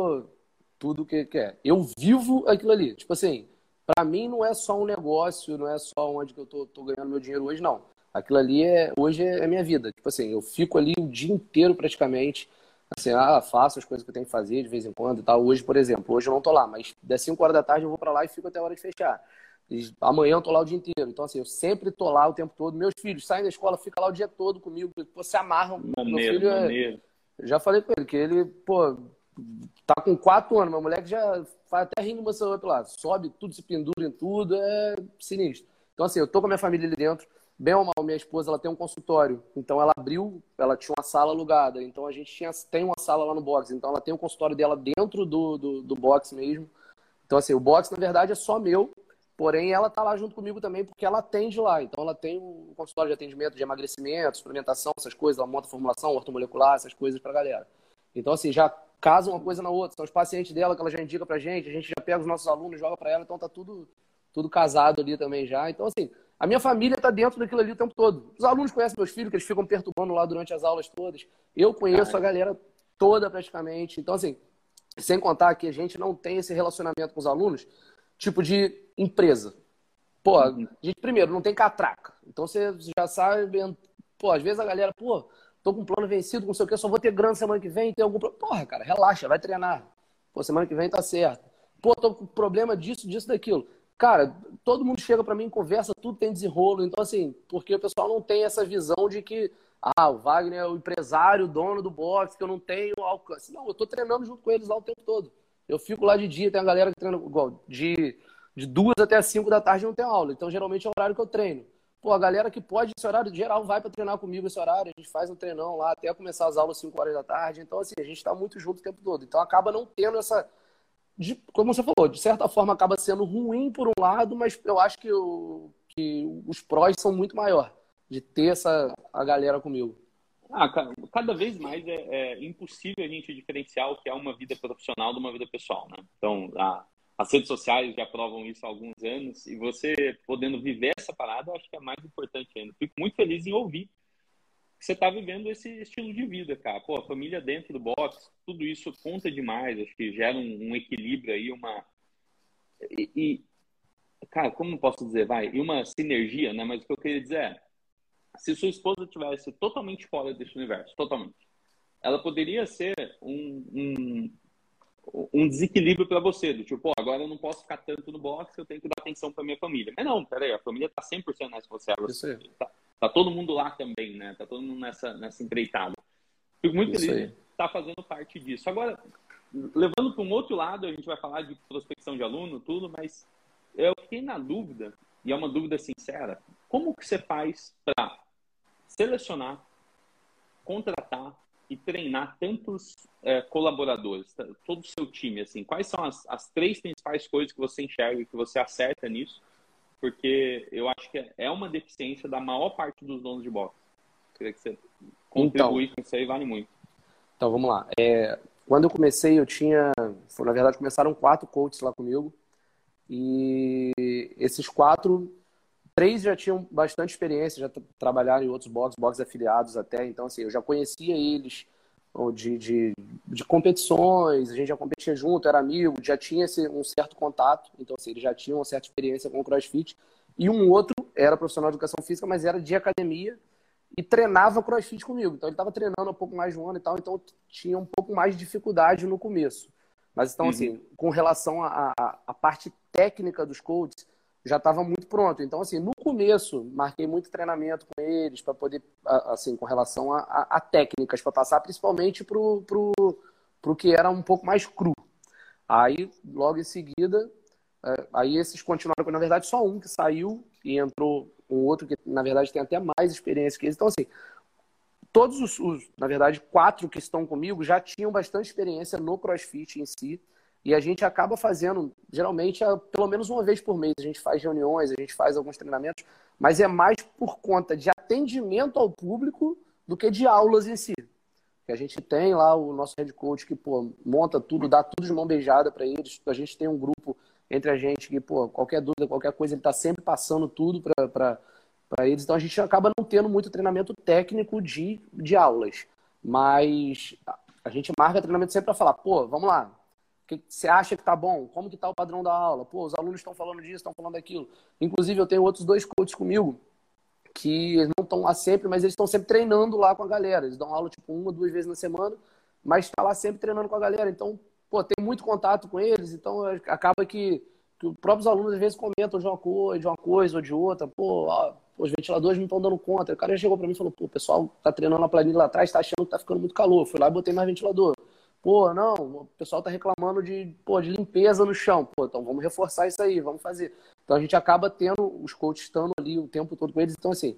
tudo o que, que é. Eu vivo aquilo ali. Tipo assim, para mim não é só um negócio, não é só onde que eu tô, tô ganhando meu dinheiro hoje, não. Aquilo ali é hoje é minha vida. Tipo assim, eu fico ali o dia inteiro praticamente. Assim, ah, faço as coisas que eu tenho que fazer de vez em quando e tal. Hoje, por exemplo, hoje eu não tô lá, mas das 5 horas da tarde eu vou para lá e fico até a hora de fechar. E amanhã eu tô lá o dia inteiro. Então, assim, eu sempre tô lá o tempo todo. Meus filhos saem da escola, ficam lá o dia todo comigo. Pô, se amarram. Maneiro, meu filho é... Já falei com ele que ele, pô, tá com 4 anos. Meu moleque já faz até rindo outro lado. Sobe tudo, se pendura em tudo. É sinistro. Então, assim, eu tô com a minha família ali dentro. Bem ou mal, minha esposa ela tem um consultório, então ela abriu, ela tinha uma sala alugada, então a gente tinha, tem uma sala lá no box, então ela tem o consultório dela dentro do, do, do box mesmo. Então, assim, o box na verdade é só meu, porém ela tá lá junto comigo também porque ela atende lá. Então ela tem o consultório de atendimento de emagrecimento, suplementação, essas coisas, ela monta formulação, ortomolecular, essas coisas pra galera. Então, assim, já casa uma coisa na outra. São os pacientes dela que ela já indica pra gente, a gente já pega os nossos alunos, joga pra ela, então tá tudo, tudo casado ali também já. Então, assim, a minha família está dentro daquilo ali o tempo todo. Os alunos conhecem meus filhos, que eles ficam perturbando lá durante as aulas todas. Eu conheço a galera toda praticamente. Então, assim, sem contar que a gente não tem esse relacionamento com os alunos, tipo de empresa. Pô, a gente, primeiro, não tem catraca. Então você já sabe. Pô, às vezes a galera, pô, tô com um plano vencido, não sei o que, só vou ter grana semana que vem, tem algum problema. Porra, cara, relaxa, vai treinar. Pô, semana que vem tá certo. Pô, tô com problema disso, disso, daquilo. Cara, todo mundo chega para mim, conversa, tudo tem desenrolo. Então, assim, porque o pessoal não tem essa visão de que, ah, o Wagner é o empresário, dono do boxe, que eu não tenho alcance. Não, eu tô treinando junto com eles lá o tempo todo. Eu fico lá de dia, tem a galera que treina igual, de, de duas até cinco da tarde não tem aula. Então, geralmente é o horário que eu treino. Pô, a galera que pode, esse horário geral, vai para treinar comigo esse horário. A gente faz um treinão lá até começar as aulas às 5 horas da tarde. Então, assim, a gente está muito junto o tempo todo. Então, acaba não tendo essa de, como você falou, de certa forma acaba sendo ruim por um lado, mas eu acho que, que os prós são muito maior de ter essa a galera comigo. Ah, cada vez mais é, é, impossível a gente diferenciar o que é uma vida profissional de uma vida pessoal, né? Então, a, as redes sociais já provam isso há alguns anos e você podendo viver essa parada, eu acho que é mais importante ainda. Fico muito feliz em ouvir você está vivendo esse estilo de vida, cara. Pô, a família dentro do box, tudo isso conta demais. Acho que gera um, um equilíbrio aí, uma. E, e, cara, como posso dizer, vai? E uma sinergia, né? Mas o que eu queria dizer é: se sua esposa tivesse totalmente fora desse universo, totalmente, ela poderia ser um, um, um desequilíbrio para você, do tipo, pô, agora eu não posso ficar tanto no boxe, eu tenho que dar atenção para minha família. Mas não, peraí, a família tá 100% nessa você. Ela, tá, Tá todo mundo lá também, né? Tá todo mundo nessa, nessa empreitada. Fico muito Isso feliz aí. de estar tá fazendo parte disso. Agora, levando para um outro lado, a gente vai falar de prospecção de aluno, tudo, mas eu fiquei na dúvida, e é uma dúvida sincera, como que você faz para selecionar, contratar e treinar tantos é, colaboradores, todo o seu time, assim, quais são as, as três principais coisas que você enxerga, que você acerta nisso, porque eu acho que é uma deficiência da maior parte dos donos de boxe. Queria que você contribui então, com isso aí, vale muito. Então, vamos lá. É, quando eu comecei, eu tinha... Na verdade, começaram quatro coaches lá comigo. E esses quatro, três já tinham bastante experiência, já trabalharam em outros boxes, boxes afiliados até. Então, assim, eu já conhecia eles de, de, de, competições, a gente já competia junto, era amigo, já tinha esse, um certo contato, então assim, ele já tinha uma certa experiência com o crossfit. E um outro era profissional de educação física, mas era de academia e treinava crossfit comigo. Então ele estava treinando um pouco mais de um ano e tal, então tinha um pouco mais de dificuldade no começo. Mas então, assim, uhum. assim, com relação à parte técnica dos coaches, já estava muito pronto. Então, assim, no começo, marquei muito treinamento com eles para poder, assim, com relação a, a, a técnicas, para passar principalmente para o pro, pro que era um pouco mais cru. Aí, logo em seguida, é, aí esses continuaram, na verdade, só um que saiu e entrou um outro que, na verdade, tem até mais experiência que eles. Então, assim, todos os, os, na verdade, quatro que estão comigo já tinham bastante experiência no CrossFit em si. E a gente acaba fazendo, geralmente, pelo menos uma vez por mês. A gente faz reuniões, a gente faz alguns treinamentos, mas é mais por conta de atendimento ao público do que de aulas em si. Que a gente tem lá o nosso head coach que pô, monta tudo, dá tudo de mão beijada para eles. A gente tem um grupo entre a gente que, pô, qualquer dúvida, qualquer coisa, ele está sempre passando tudo para eles. Então a gente acaba não tendo muito treinamento técnico de, de aulas. Mas a gente marca treinamento sempre para falar, pô, vamos lá, que você acha que tá bom? Como que tá o padrão da aula? Pô, os alunos estão falando disso, estão falando daquilo. Inclusive, eu tenho outros dois coaches comigo que não estão lá sempre, mas eles estão sempre treinando lá com a galera. Eles dão aula, tipo, uma, duas vezes na semana, mas está lá sempre treinando com a galera. Então, pô, tem muito contato com eles, então acaba que, que os próprios alunos às vezes comentam de uma coisa, de uma coisa ou de outra. Pô, ó, os ventiladores não estão dando conta. O cara chegou para mim e falou, pô, o pessoal tá treinando na planilha lá atrás, tá achando que tá ficando muito calor. Eu fui lá e botei mais ventilador. Pô, não, o pessoal tá reclamando de, pô, de limpeza no chão. Pô, então vamos reforçar isso aí, vamos fazer. Então a gente acaba tendo os coaches estando ali o tempo todo com eles. Então, assim,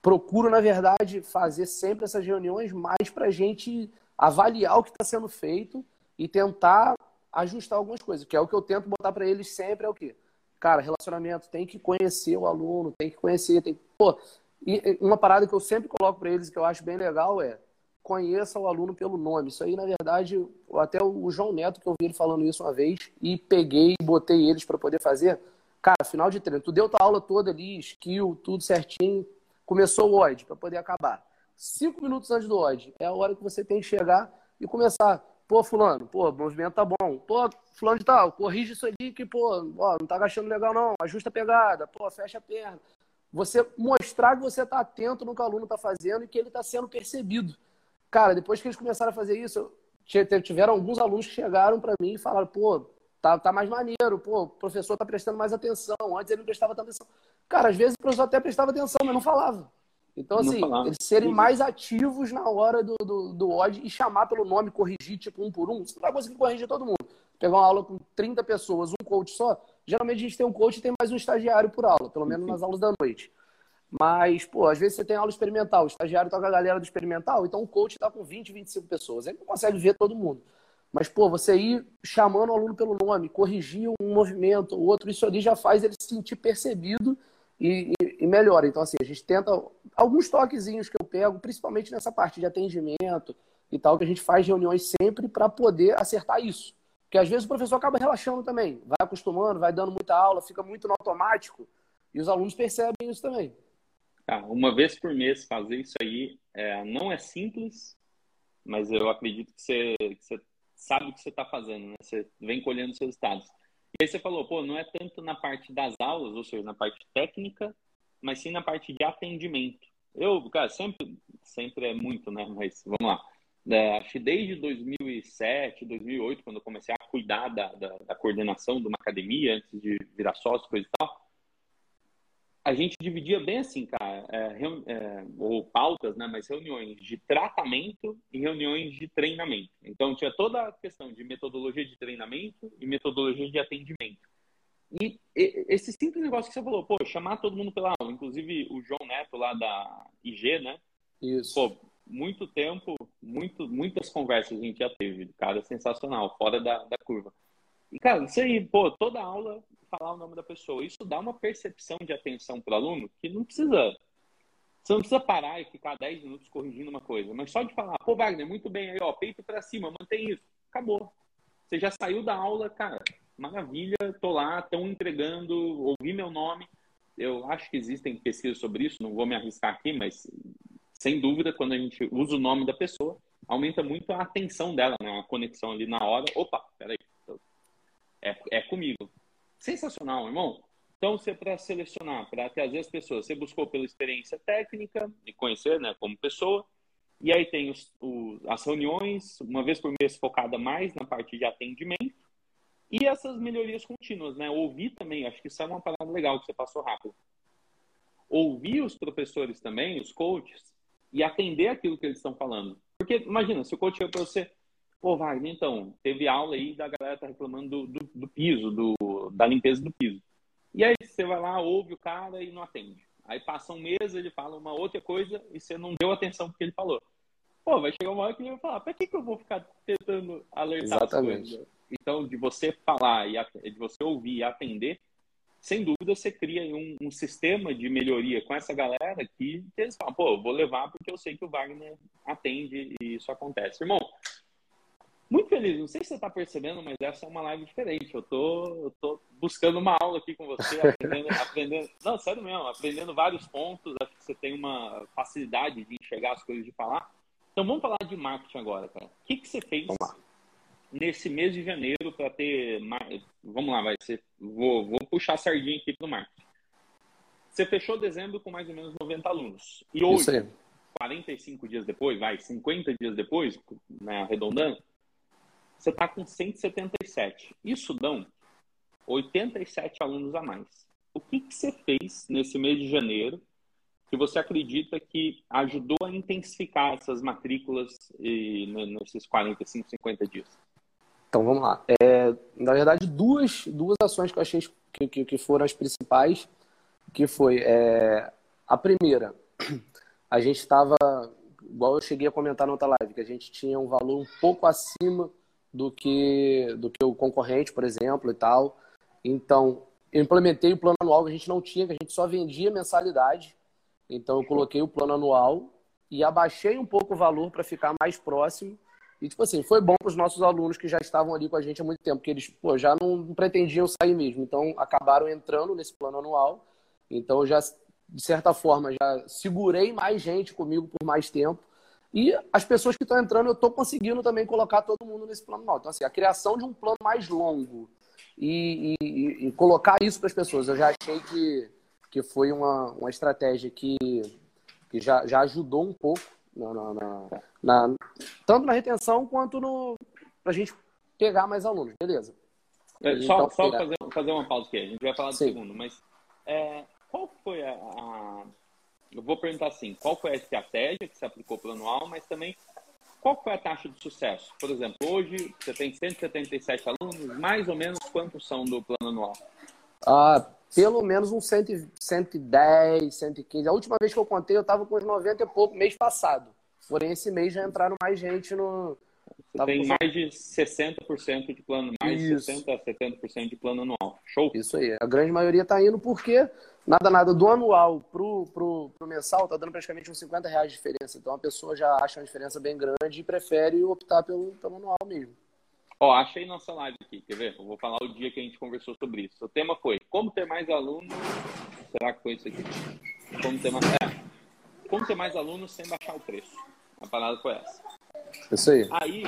procuro, na verdade, fazer sempre essas reuniões mais para gente avaliar o que está sendo feito e tentar ajustar algumas coisas, que é o que eu tento botar para eles sempre, é o quê? Cara, relacionamento, tem que conhecer o aluno, tem que conhecer, tem Pô, e uma parada que eu sempre coloco para eles que eu acho bem legal é conheça o aluno pelo nome. Isso aí, na verdade, até o João Neto, que eu vi ele falando isso uma vez, e peguei e botei eles para poder fazer. Cara, final de treino, tu deu tua aula toda ali, skill, tudo certinho, começou o OD para poder acabar. Cinco minutos antes do OD, é a hora que você tem que chegar e começar. Pô, fulano, pô, o movimento tá bom. Pô, fulano de tal, corrige isso ali que, pô, ó, não tá agachando legal não, ajusta a pegada, pô, fecha a perna. Você mostrar que você tá atento no que o aluno tá fazendo e que ele tá sendo percebido. Cara, depois que eles começaram a fazer isso, tiveram alguns alunos que chegaram para mim e falaram, pô, tá, tá mais maneiro, pô, o professor tá prestando mais atenção. Antes ele não prestava tanta atenção. Cara, às vezes o professor até prestava atenção, mas não falava. Então, assim, eles serem mais ativos na hora do, do, do OD e chamar pelo nome, corrigir, tipo, um por um, você não vai conseguir corrigir todo mundo. Pegar uma aula com 30 pessoas, um coach só, geralmente a gente tem um coach e tem mais um estagiário por aula, pelo menos nas aulas da noite. Mas, pô, às vezes você tem aula experimental, o estagiário tá com a galera do experimental, então o coach tá com 20, 25 pessoas. Ele não consegue ver todo mundo. Mas, pô, você ir chamando o aluno pelo nome, corrigir um movimento, o outro, isso ali já faz ele se sentir percebido e, e, e, melhora. Então, assim, a gente tenta alguns toquezinhos que eu pego, principalmente nessa parte de atendimento e tal, que a gente faz reuniões sempre para poder acertar isso. Porque às vezes o professor acaba relaxando também, vai acostumando, vai dando muita aula, fica muito no automático e os alunos percebem isso também. Tá, uma vez por mês fazer isso aí é, não é simples, mas eu acredito que você, que você sabe o que você está fazendo, né? Você vem colhendo seus resultados. E aí você falou, pô, não é tanto na parte das aulas, ou seja, na parte técnica, mas sim na parte de atendimento. Eu, cara, sempre, sempre é muito, né? Mas vamos lá. É, acho que desde 2007, 2008, quando eu comecei a cuidar da, da, da coordenação de uma academia, antes de virar sócio, coisa e tal, a gente dividia bem assim, cara, é, é, ou pautas, né, mas reuniões de tratamento e reuniões de treinamento. Então, tinha toda a questão de metodologia de treinamento e metodologia de atendimento. E, e esse simples negócio que você falou, pô, chamar todo mundo pela aula, inclusive o João Neto lá da IG, né? Isso. Pô, muito tempo, muito, muitas conversas a gente já teve, cara, sensacional, fora da, da curva. E, cara, isso aí, pô, toda aula falar o nome da pessoa. Isso dá uma percepção de atenção para o aluno que não precisa. Você não precisa parar e ficar 10 minutos corrigindo uma coisa, mas só de falar, pô, Wagner, muito bem aí, ó, peito para cima, mantém isso. Acabou. Você já saiu da aula, cara, maravilha, tô lá, estão entregando, ouvi meu nome. Eu acho que existem pesquisas sobre isso, não vou me arriscar aqui, mas sem dúvida, quando a gente usa o nome da pessoa, aumenta muito a atenção dela, né? A conexão ali na hora. Opa, peraí. É, é comigo. Sensacional, irmão. Então, você para selecionar, para trazer as pessoas, você buscou pela experiência técnica e conhecer, né, como pessoa. E aí tem os, os, as reuniões, uma vez por mês focada mais na parte de atendimento. E essas melhorias contínuas, né? Ouvir também, acho que isso é uma parada legal que você passou rápido. Ouvir os professores também, os coaches, e atender aquilo que eles estão falando. Porque, imagina, se o coach chega para você, pô, Wagner, então, teve aula aí da galera tá reclamando do, do, do piso, do, da limpeza do piso. E aí você vai lá, ouve o cara e não atende. Aí passa um mês, ele fala uma outra coisa e você não deu atenção porque ele falou. Pô, vai chegar uma hora que ele vai falar, pra que, que eu vou ficar tentando alertar Exatamente. as coisas? Então, de você falar e de você ouvir e atender, sem dúvida você cria um, um, sistema de melhoria com essa galera que, que eles falam, pô, vou levar porque eu sei que o Wagner atende e isso acontece. Irmão, muito feliz. Não sei se você está percebendo, mas essa é uma live diferente. Eu tô, eu tô buscando uma aula aqui com você, (laughs) aprendendo, aprendendo. Não, sério mesmo, aprendendo vários pontos. Acho que você tem uma facilidade de enxergar as coisas de falar. Então vamos falar de marketing agora, cara. O que, que você fez nesse mês de janeiro para ter. Vamos lá, vai ser. Vou, vou puxar a sardinha aqui para o marketing. Você fechou dezembro com mais ou menos 90 alunos. E hoje, 45 dias depois, vai, 50 dias depois, né, arredondando, você está com 177. Isso dão 87 alunos a mais. O que, que você fez nesse mês de janeiro que você acredita que ajudou a intensificar essas matrículas e, nesses 45, 50 dias? Então vamos lá. É, na verdade, duas, duas ações que eu achei que, que, que foram as principais, que foi é, a primeira, a gente estava, igual eu cheguei a comentar na outra live, que a gente tinha um valor um pouco acima do que, do que o concorrente, por exemplo, e tal. Então, eu implementei o plano anual que a gente não tinha, que a gente só vendia mensalidade. Então, eu coloquei o plano anual e abaixei um pouco o valor para ficar mais próximo. E, tipo assim, foi bom para os nossos alunos que já estavam ali com a gente há muito tempo, porque eles pô, já não pretendiam sair mesmo. Então, acabaram entrando nesse plano anual. Então, já, de certa forma, já segurei mais gente comigo por mais tempo. E as pessoas que estão entrando, eu estou conseguindo também colocar todo mundo nesse plano anual. Então, assim, a criação de um plano mais longo e, e, e colocar isso para as pessoas, eu já achei que, que foi uma, uma estratégia que, que já, já ajudou um pouco, na, na, na, tanto na retenção quanto no para a gente pegar mais alunos. Beleza. É, só então, só fazer, fazer uma pausa aqui, a gente vai falar do Sim. segundo, mas é, qual foi a, a eu vou perguntar assim, qual foi a estratégia que se aplicou para o anual, mas também qual foi a taxa de sucesso? Por exemplo, hoje você tem 177 alunos, mais ou menos quantos são do plano anual? Ah, pelo menos uns 100, 110, 115. A última vez que eu contei, eu estava com uns 90 e pouco mês passado. Porém, esse mês já entraram mais gente no. Você tem com... mais de 60% de plano, mais de 60% a 70% de plano anual. Show? Isso aí. A grande maioria está indo porque nada, nada, do anual pro, pro, pro mensal tá dando praticamente uns 50 reais de diferença. Então a pessoa já acha uma diferença bem grande e prefere optar pelo, pelo anual mesmo. Ó, achei nossa live aqui, quer ver? Eu vou falar o dia que a gente conversou sobre isso. O tema foi como ter mais alunos. Será que foi isso aqui? Como ter mais, é, como ter mais alunos sem baixar o preço. A parada foi essa. Isso aí. Aí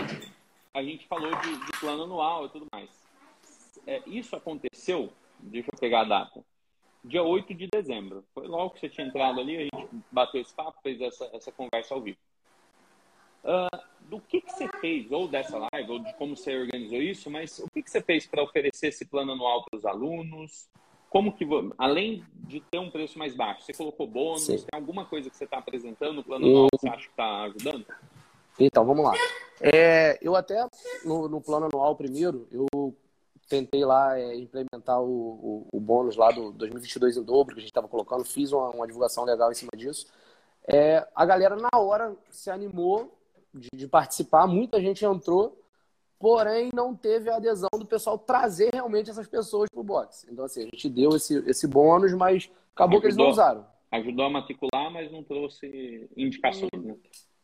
a gente falou de, de plano anual e tudo mais. É, isso aconteceu, deixa eu pegar a data dia 8 de dezembro. Foi logo que você tinha entrado ali, a gente bateu esse papo, fez essa, essa conversa ao vivo. Uh, do que, que você fez, ou dessa live, ou de como você organizou isso, mas o que, que você fez para oferecer esse plano anual para os alunos? Como que, além de ter um preço mais baixo, você colocou bônus? Sim. Tem alguma coisa que você está apresentando no plano anual que você acha que está ajudando? Então, vamos lá. É, eu até, no, no plano anual primeiro, eu tentei lá é, implementar o, o, o, bônus lá do 2022 em dobro que a gente estava colocando, fiz uma, uma, divulgação legal em cima disso. É, a galera na hora se animou de, de, participar, muita gente entrou, porém não teve a adesão do pessoal trazer realmente essas pessoas para o box. Então assim, a gente deu esse, esse bônus, mas acabou ajudou, que eles não usaram. Ajudou a matricular, mas não trouxe indicações, né?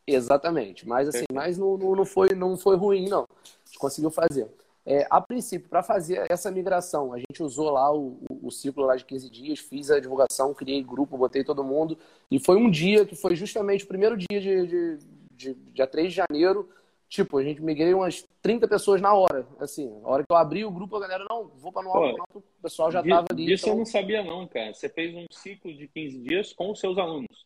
Exatamente, mas assim, mas não, não, não, foi, não foi ruim, não. A gente conseguiu fazer. É, a princípio, para fazer essa migração, a gente usou lá o, o, o, ciclo lá de 15 dias, fiz a divulgação, criei grupo, botei todo mundo. E foi um dia que foi justamente o primeiro dia de, de, de dia 3 de janeiro, tipo, a gente migrei umas 30 pessoas na hora. Assim, a hora que eu abri o grupo, a galera, não, vou para anual, o pessoal já estava ali. Isso então... eu não sabia não, cara. Você fez um ciclo de 15 dias com os seus alunos.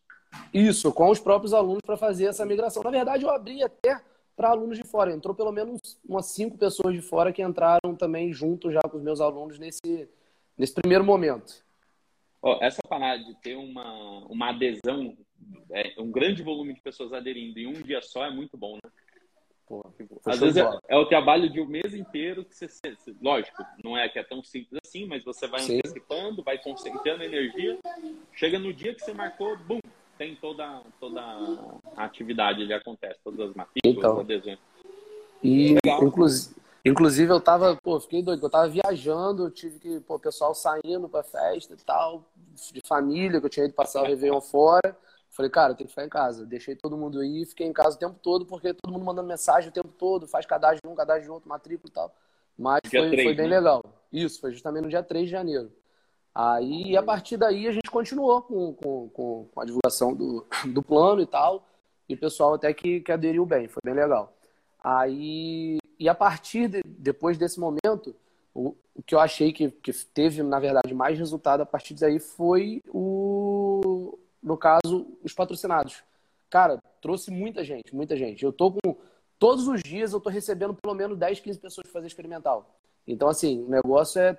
Isso, com os próprios alunos para fazer essa migração. Na verdade, eu abri até para alunos de fora. Entrou pelo menos umas cinco pessoas de fora que entraram também junto já com os meus alunos nesse, nesse primeiro momento. Oh, essa parada de ter uma, uma adesão, é, um grande volume de pessoas aderindo em um dia só é muito bom, né? Pô, tipo, às vezes é, é, o trabalho de um mês inteiro que você, lógico, não é que é tão simples assim, mas você vai Sim. antecipando, vai concentrando energia, chega no dia que você marcou, bum, tem toda, toda a atividade ali acontece, todas as matrículas, então, adesões. E, inclusive, inclusive, eu tava, pô, fiquei doido, eu tava viajando, tive que, pô, o pessoal saindo pra festa e tal, de família, que eu tinha ido passar o Réveillon fora. Falei, cara, eu tenho que ficar em casa. Deixei todo mundo aí, fiquei em casa o tempo todo, porque todo mundo mandando mensagem o tempo todo, faz cadastro de um, cadastro de outro, matrícula e tal. Mas foi, 3, foi, bem né? legal. Isso, foi justamente no dia 3 de janeiro. Aí, a partir daí, a gente continuou com, com, com, a divulgação do, (laughs) do plano e tal. E o pessoal até que, que aderiu bem, foi bem legal. Aí, e a partir de, depois desse momento, o, o que eu achei que, que teve, na verdade, mais resultado a partir daí foi o, no caso, os patrocinados. Cara, trouxe muita gente, muita gente. Eu tô com. Todos os dias eu tô recebendo pelo menos 10, 15 pessoas para fazer experimental. Então, assim, o negócio é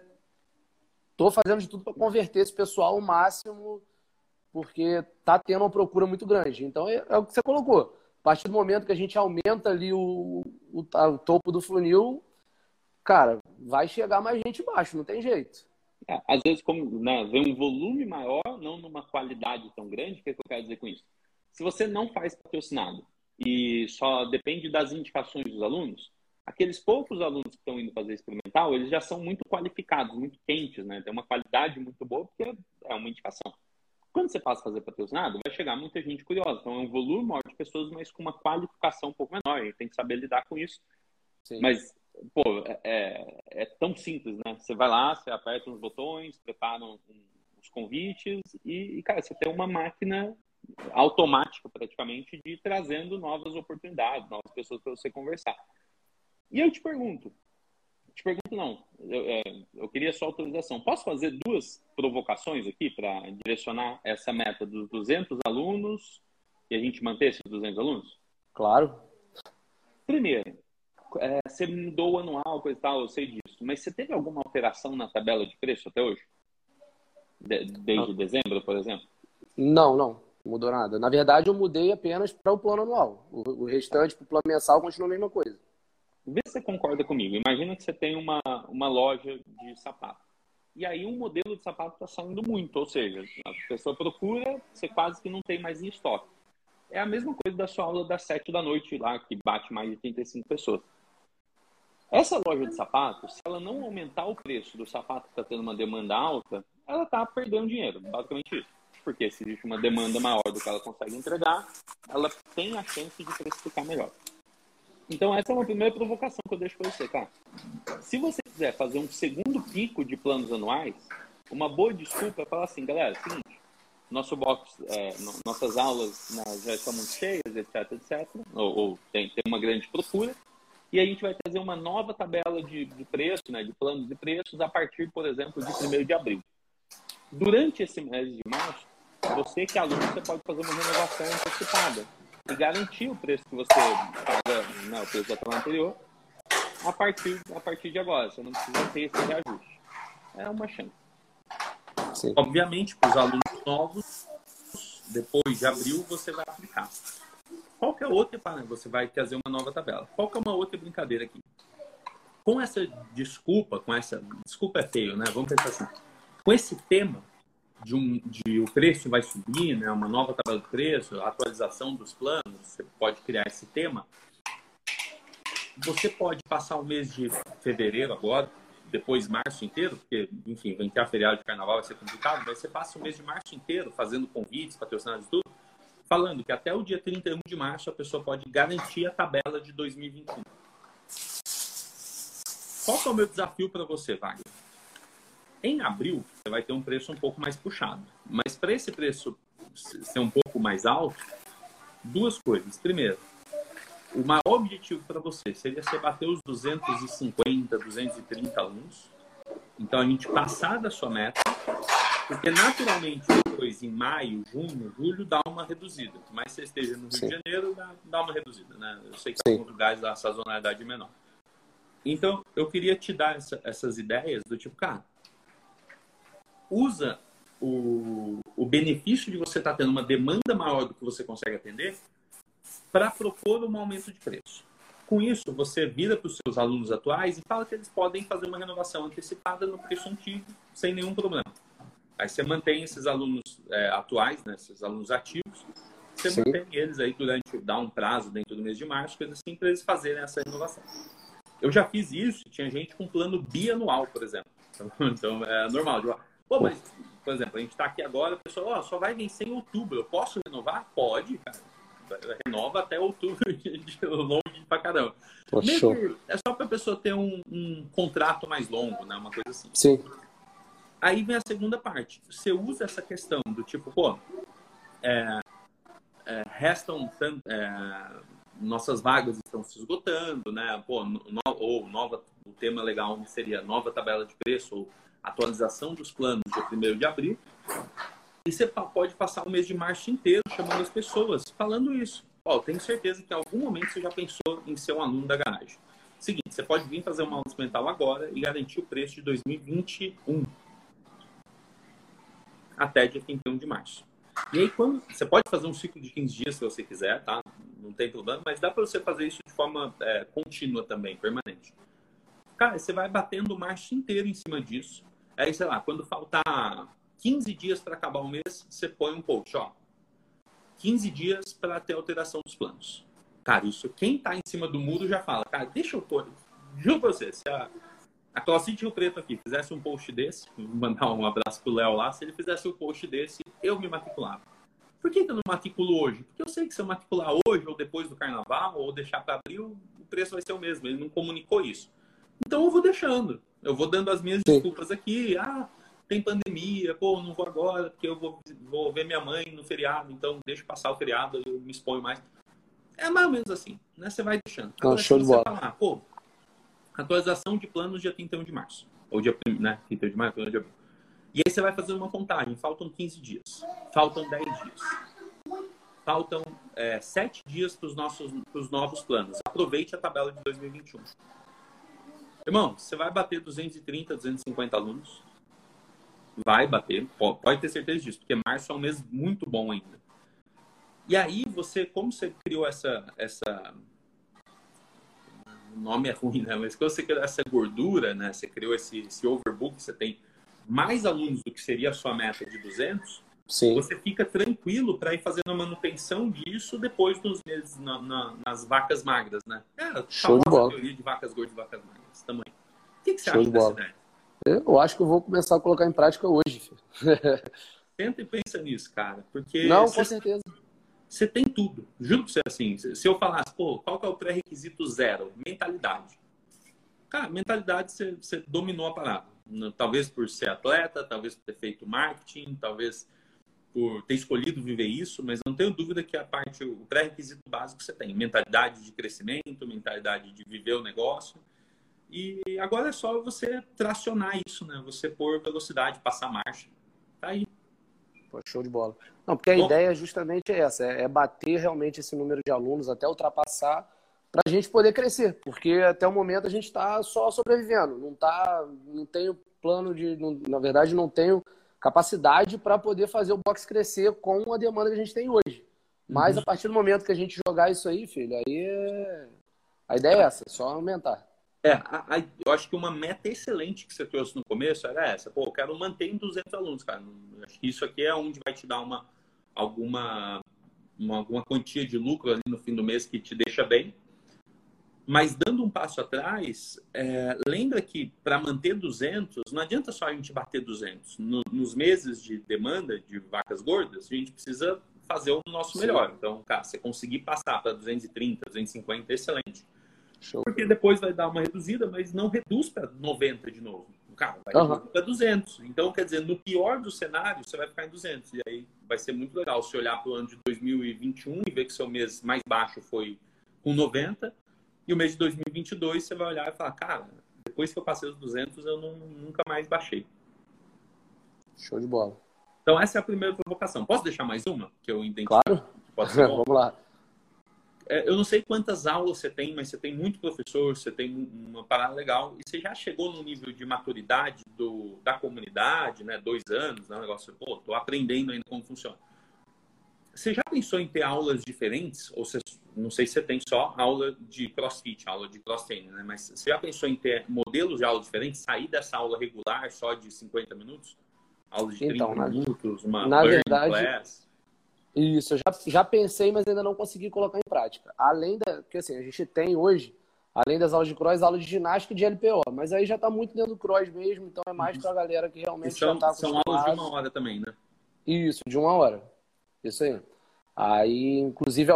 Estou fazendo de tudo para converter esse pessoal ao máximo, porque tá tendo uma procura muito grande. Então é, é, o que você colocou. A partir do momento que a gente aumenta ali o, o, o topo do funil, cara, vai chegar mais gente embaixo, não tem jeito. É, às vezes, como né, vem um volume maior, não numa qualidade tão grande, o que, é que eu quero dizer com isso? Se você não faz patrocinado e só depende das indicações dos alunos, aqueles poucos alunos que estão indo fazer experimental, eles já são muito qualificados, muito quentes, né? Tem uma qualidade muito boa porque é uma indicação. Quando você passa a fazer patrocinado, vai chegar muita gente curiosa. Então, é um volume maior de pessoas, mas com uma qualificação um pouco menor. E tem que saber lidar com isso. Sim. Mas, pô, é, é, é, tão simples, né? Você vai lá, você aperta uns botões, prepara os convites e, e, cara, você tem uma máquina automática, praticamente, de ir trazendo novas oportunidades, novas pessoas para você conversar. E eu te pergunto, te pergunto não, eu, é, eu queria sua autorização. Posso fazer duas provocações aqui para direcionar essa meta dos 200 alunos e a gente manter esses 200 alunos? Claro. Primeiro, é, você mudou o anual, coisa e tal, eu sei disso, mas você teve alguma alteração na tabela de preço até hoje? De, desde não. dezembro, por exemplo? Não, não. Mudou nada. Na verdade, eu mudei apenas para o plano anual. O, o restante, para o plano mensal, continua a mesma coisa. Vê se você concorda comigo. Imagina que você tem uma, uma loja de sapato. E aí um modelo de sapato está saindo muito, ou seja, a pessoa procura, você quase que não tem mais em estoque. É a mesma coisa da sua aula das 7 da noite lá, que bate mais de 35 pessoas. Essa loja de sapatos, se ela não aumentar o preço do sapato que está tendo uma demanda alta, ela está perdendo dinheiro, basicamente isso. Porque se existe uma demanda maior do que ela consegue entregar, ela tem a chance de precificar melhor. Então, essa é uma primeira provocação que eu deixo para você, tá? Se você quiser fazer um segundo pico de planos anuais, uma boa desculpa é falar assim, galera, é seguinte, nosso box, é, nossas aulas né, já estão muito cheias, etc, etc, ou, ou tem, tem, uma grande procura, e a gente vai trazer uma nova tabela de, de preço, né, de planos de preços, a partir, por exemplo, de 1 de abril. Durante esse mês de março, você que é aluno, você pode fazer uma renovação antecipada e garantir o preço que você paga, né, o preço da tabela anterior, a partir, a partir de agora. Você não precisa ter esse reajuste. É uma chance. Sim. Obviamente, para os alunos novos, depois de abril, você vai aplicar. Qual que é outra, você vai fazer uma nova tabela. Qual que é uma outra brincadeira aqui? Com essa desculpa, com essa. Desculpa é feio, né? Vamos pensar assim. Com esse tema, de, um, de o preço vai subir, né, uma nova tabela de preço, atualização dos planos, você pode criar esse tema. Você pode passar o mês de fevereiro agora, depois março inteiro, porque, enfim, vai entrar feriado de carnaval, vai ser complicado, mas você passa o mês de março inteiro fazendo convites, patrocinados tudo, falando que até o dia 31 de março a pessoa pode garantir a tabela de 2021. Qual é o meu desafio para você, Wagner? Em abril, você vai ter um preço um pouco mais puxado. Mas para esse preço ser um pouco mais alto, duas coisas. Primeiro, o maior objetivo para você seria você bater os 250, 230 alunos. Então, a gente passar da sua meta, porque naturalmente depois, em maio, junho, julho, dá uma reduzida. Por mais que você esteja no Rio Sim. de Janeiro, dá, dá, uma reduzida, né? Eu sei que Sim. em alguns lugares a sazonalidade é menor. Então, eu queria te dar essa, essas ideias do tipo, cara, usa o, o benefício de você estar tá tendo uma demanda maior do que você consegue atender para propor um aumento de preço. Com isso, você vira para os seus alunos atuais e fala que eles podem fazer uma renovação antecipada no preço antigo sem nenhum problema. Aí você mantém esses alunos é, atuais, né, esses alunos ativos, você Sim. mantém eles aí durante, dá um prazo dentro do mês de março, coisa assim, para eles fazerem essa renovação. Eu já fiz isso, tinha gente com plano bianual, por exemplo. (laughs) Então, é normal. Pô, mas, por exemplo, a gente está aqui agora, a pessoa, oh, só vai vencer em outubro. Eu posso renovar? Pode, cara. Renova até outubro, (laughs) de longe pra caramba. é só para a pessoa ter um, um, contrato mais longo, né? Uma coisa assim. Sim. Aí vem a segunda parte. Você usa essa questão do tipo, pô, é, é, restam é, nossas vagas estão se esgotando, né? Pô, no, ou nova, o tema legal seria nova tabela de preço ou atualização dos planos dia 1 de abril. E você pode passar o mês de março inteiro chamando as pessoas, falando isso. Ó, tenho certeza que em algum momento você já pensou em ser um aluno da garagem. Seguinte, você pode vir fazer uma aula experimental agora e garantir o preço de 2021 até dia 31 de março. E aí, quando você pode fazer um ciclo de 15 dias se você quiser, tá? Não tem problema, mas dá para você fazer isso de forma é, contínua também, permanente. Cara, você vai batendo o março inteiro em cima disso. Aí, sei lá, quando faltar 15 dias para acabar o mês, você põe um post, ó. 15 dias para ter alteração dos planos. Cara, isso quem tá em cima do muro já fala, cara, deixa eu pôr. Juro pra você, se a, a Claudinha Preto aqui fizesse um post desse, mandar um abraço pro Léo lá, se ele fizesse um post desse, eu me matriculava. Por que, que eu não matriculo hoje? Porque eu sei que se eu matricular hoje ou depois do carnaval ou deixar para abril, o preço vai ser o mesmo. Ele não comunicou isso. Então eu vou deixando. Eu vou dando as minhas Sim. desculpas aqui. Ah, tem pandemia, pô, não vou agora porque eu vou, vou ver minha mãe no feriado, então deixa passar o feriado, eu me exponho mais. É mais ou menos assim, né? Você vai deixando. Agora, show de bola. Falar, pô, atualização de planos dia 31 de março. Ou dia, né? 31 de março, 1 de abril. E aí você vai fazer uma contagem. Faltam 15 dias. Faltam 10 dias. Faltam é, 7 dias para os nossos pros novos planos. Aproveite a tabela de 2021. Irmão, você vai bater 230, 250 alunos. Vai bater. Pode ter certeza disso. Porque março é um mês muito bom ainda. E aí, você, como você criou essa, essa o nome é ruim, né? Mas quando você criou essa gordura, né? Você criou esse, esse overbook, você tem mais alunos do que seria a sua meta de 200, Sim. você fica tranquilo para ir fazendo a manutenção disso depois dos meses na, na, nas vacas magras, né? É, Show de bola. teoria de vacas gordas e vacas magras tamanho. O que, que você Show acha de bola. ideia? Eu acho que eu vou começar a colocar em prática hoje. Tenta (laughs) e pensa nisso, cara. Porque Não, com certeza. Você tem tudo. Juro pra você assim. Se eu falasse, pô, qual que é o pré-requisito zero? Mentalidade. Cara, mentalidade você, você dominou a parada. Talvez por ser atleta, talvez por ter feito marketing, talvez por ter escolhido viver isso, mas não tenho dúvida que a parte, o pré-requisito básico você tem. Mentalidade de crescimento, mentalidade de viver o negócio. E agora é só você tracionar isso, né? Você pôr velocidade, passar marcha. Tá aí. Pô, show de bola. Não, porque a Bom, ideia justamente é essa, é bater realmente esse número de alunos até ultrapassar para a gente poder crescer, porque até o momento a gente está só sobrevivendo, não tá, não tenho plano de, não, na verdade não tenho capacidade para poder fazer o box crescer com a demanda que a gente tem hoje. Mas uhum. a partir do momento que a gente jogar isso aí, filho, aí é... a ideia é essa, só aumentar. É, a, a, eu acho que uma meta excelente que você trouxe no começo era essa. Pô, eu quero manter em 200 alunos, cara. Acho que isso aqui é onde vai te dar uma, alguma, uma, alguma quantia de lucro ali no fim do mês que te deixa bem. Mas dando um passo atrás, é, lembra que para manter 200, não adianta só a gente bater 200. No, nos meses de demanda de vacas gordas, a gente precisa fazer o nosso melhor. Então, cara, você conseguir passar para 230, 250, excelente. Show. Porque depois vai dar uma reduzida, mas não reduz para 90 de novo. Cara, vai uhum. para 200. Então, quer dizer, no pior dos cenários, você vai ficar em 200. E aí vai ser muito legal se olhar para o ano de 2021 e ver que seu mês mais baixo foi com 90, e o mês de 2022 você vai olhar e falar, cara, depois que eu passei os 200, eu não, nunca mais baixei. Show de bola. Então, essa é a primeira provocação. Posso deixar mais uma? Que eu entendi. Claro. (laughs) Vamos lá. É, eu não sei quantas aulas você tem, mas você tem muito professor, você tem uma parada legal. E você já chegou no nível de maturidade do, da comunidade, né? Dois anos, né? Um negócio, pô, tô aprendendo ainda como funciona. Você já pensou em ter aulas diferentes? Ou você, não sei se você tem só aula de crossfit, aula de cross training, né? Mas você já pensou em ter modelos de aula diferentes? Sair dessa aula regular só de 50 minutos? Aula de 30 então, minutos, uma na verdade, class? Isso, eu já, já pensei, mas ainda não consegui colocar em prática. Além da. Porque assim, a gente tem hoje, além das aulas de cross, aulas de ginástica e de LPO. Mas aí já está muito dentro do cross mesmo, então é mais para a galera que realmente são, já está São aulas de uma hora também, né? Isso, de uma hora. Isso aí. Aí, inclusive,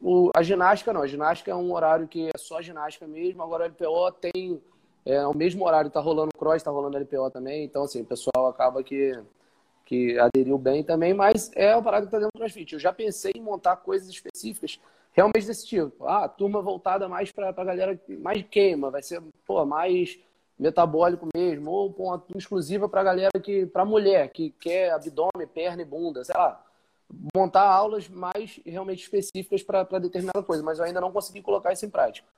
o, a ginástica não. A ginástica é um horário que é só ginástica mesmo. Agora, o LPO tem. É o mesmo horário, tá rolando cross, tá rolando LPO também. Então, assim, o pessoal acaba que que aderiu bem também, mas é uma parada que está dentro do CrossFit. Eu já pensei em montar coisas específicas realmente desse tipo. Ah, turma voltada mais para a galera mais queima, vai ser pô, mais metabólico mesmo, ou pô, uma exclusiva para a galera que, para mulher, que quer abdômen, perna e bunda, sei lá. Montar aulas mais realmente específicas para determinada coisa, mas eu ainda não consegui colocar isso em prática.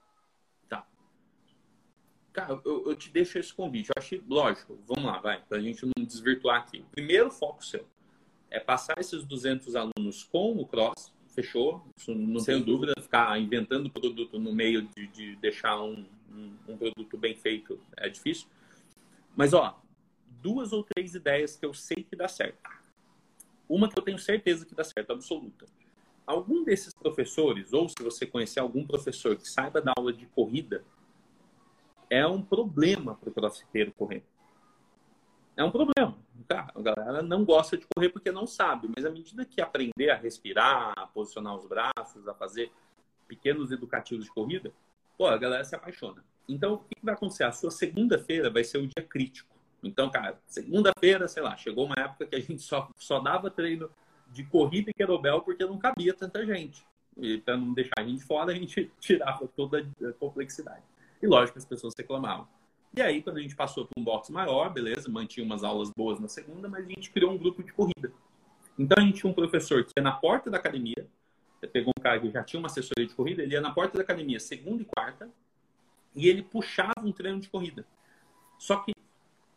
Cara, eu, eu, te deixo esse convite. Eu achei, lógico, vamos lá, vai, para a gente não desvirtuar aqui. Primeiro foco seu é passar esses 200 alunos com o Cross, fechou? Isso não tenho dúvida. Ficar inventando produto no meio de, de deixar um, um, um, produto bem feito é difícil. Mas, ó, duas ou três ideias que eu sei que dá certo. Uma que eu tenho certeza que dá certo, absoluta. Algum desses professores, ou se você conhecer algum professor que saiba dar aula de corrida, é um problema para o crossfiteiro correr. É um problema. a galera não gosta de correr porque não sabe, mas à medida que aprender a respirar, a posicionar os braços, a fazer pequenos educativos de corrida, pô, a galera se apaixona. Então, o que vai acontecer? A sua segunda-feira vai ser o dia crítico. Então, cara, segunda-feira, sei lá, chegou uma época que a gente só, só dava treino de corrida e querobel porque não cabia tanta gente. E para não deixar a gente fora, a gente (laughs) tirava toda a complexidade. E lógico, as pessoas reclamavam. E aí, quando a gente passou para um box maior, beleza, mantinha umas aulas boas na segunda, mas a gente criou um grupo de corrida. Então a gente tinha um professor que ia na porta da academia, pegou um cara que já tinha uma assessoria de corrida, ele ia na porta da academia segunda e quarta, e ele puxava um treino de corrida. Só que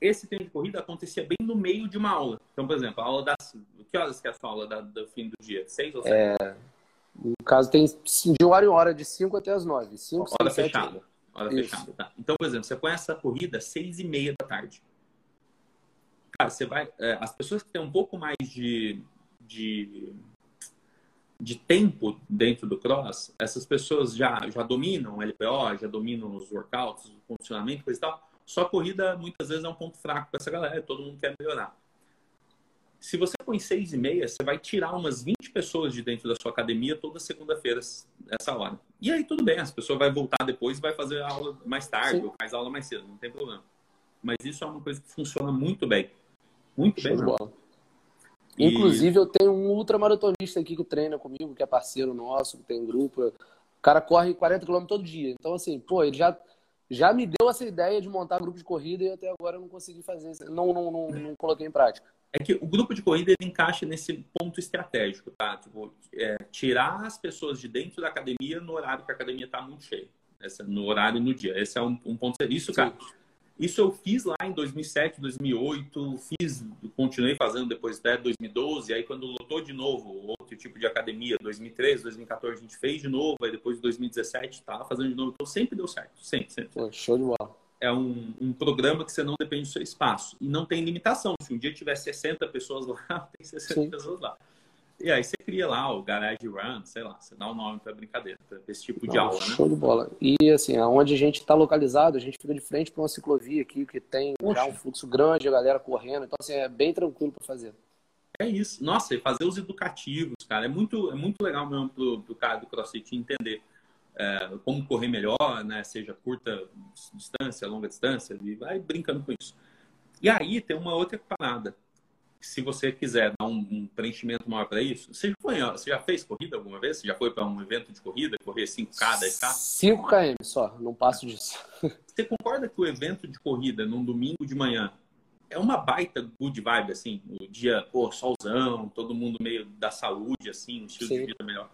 esse treino de corrida acontecia bem no meio de uma aula. Então, por exemplo, a aula das. Que horas que é a sua aula da, do fim do dia? Seis ou sete? É... No caso, tem de hora em hora, de 5 até as 9. 5, hora fechada. Hora Isso. fechada, tá? Então, por exemplo, você põe essa corrida às seis e meia da tarde. Cara, você vai... É, as pessoas que têm um pouco mais de, de, de tempo dentro do cross, essas pessoas já, já dominam o LPO, já dominam os workouts, o condicionamento, coisa e tal. Só a corrida, muitas vezes, é um ponto fraco para essa galera. Todo mundo quer melhorar. Se você põe seis e meia, você vai tirar umas 20 pessoas de dentro da sua academia toda segunda-feira, essa hora. E aí tudo bem, as pessoas vai voltar depois e vai fazer a aula mais tarde, Sim. ou faz aula mais cedo, não tem problema. Mas isso é uma coisa que funciona muito bem. Muito Show bem. Bola. E... Inclusive, eu tenho um ultramaratonista aqui que treina comigo, que é parceiro nosso, que tem grupo. O cara corre 40 km todo dia. Então, assim, pô, ele já, já me deu essa ideia de montar grupo de corrida e até agora eu não consegui fazer. Não, não, não, não coloquei em prática é que o grupo de corrida ele encaixa nesse ponto estratégico, tá? Tipo, é, tirar as pessoas de dentro da academia no horário que a academia está muito cheia. Essa, no horário e no dia. Esse é um, um ponto. Isso, cara. Isso eu fiz lá em 2007, 2008, fiz, continuei fazendo depois até 2012, aí quando lotou de novo outro tipo de academia, 2013, 2014 a gente fez de novo, aí depois de 2017 estava fazendo de novo, então sempre deu certo, sempre, sempre. Pô, show de bola é um, um, programa que você não depende do seu espaço. E não tem limitação. Se um dia tiver 60 pessoas lá, (laughs) tem 60 Sim. pessoas lá. E aí você cria lá o Garage Run, sei lá, você dá o um nome para brincadeira, para esse tipo de aula, né? Show de bola. E assim, aonde a gente está localizado, a gente fica de frente para uma ciclovia aqui que tem Poxa. já um fluxo grande, a galera correndo, então assim, é bem tranquilo para fazer. É isso. Nossa, e fazer os educativos, cara, é muito, é muito legal mesmo pro, pro cara do CrossFit entender é, como correr melhor, né? Seja curta distância, longa distância, e vai brincando com isso. E aí tem uma outra parada. Se você quiser dar um, um preenchimento maior para isso, você já, foi, você já fez corrida alguma vez? Você já foi para um evento de corrida, correr 5K, 10K? 5km só, não passo disso. (laughs) Você concorda que o evento de corrida num domingo de manhã é uma baita good vibe, assim? O dia, pô, solzão, todo mundo meio da saúde, assim, um estilo Sim. de vida melhor.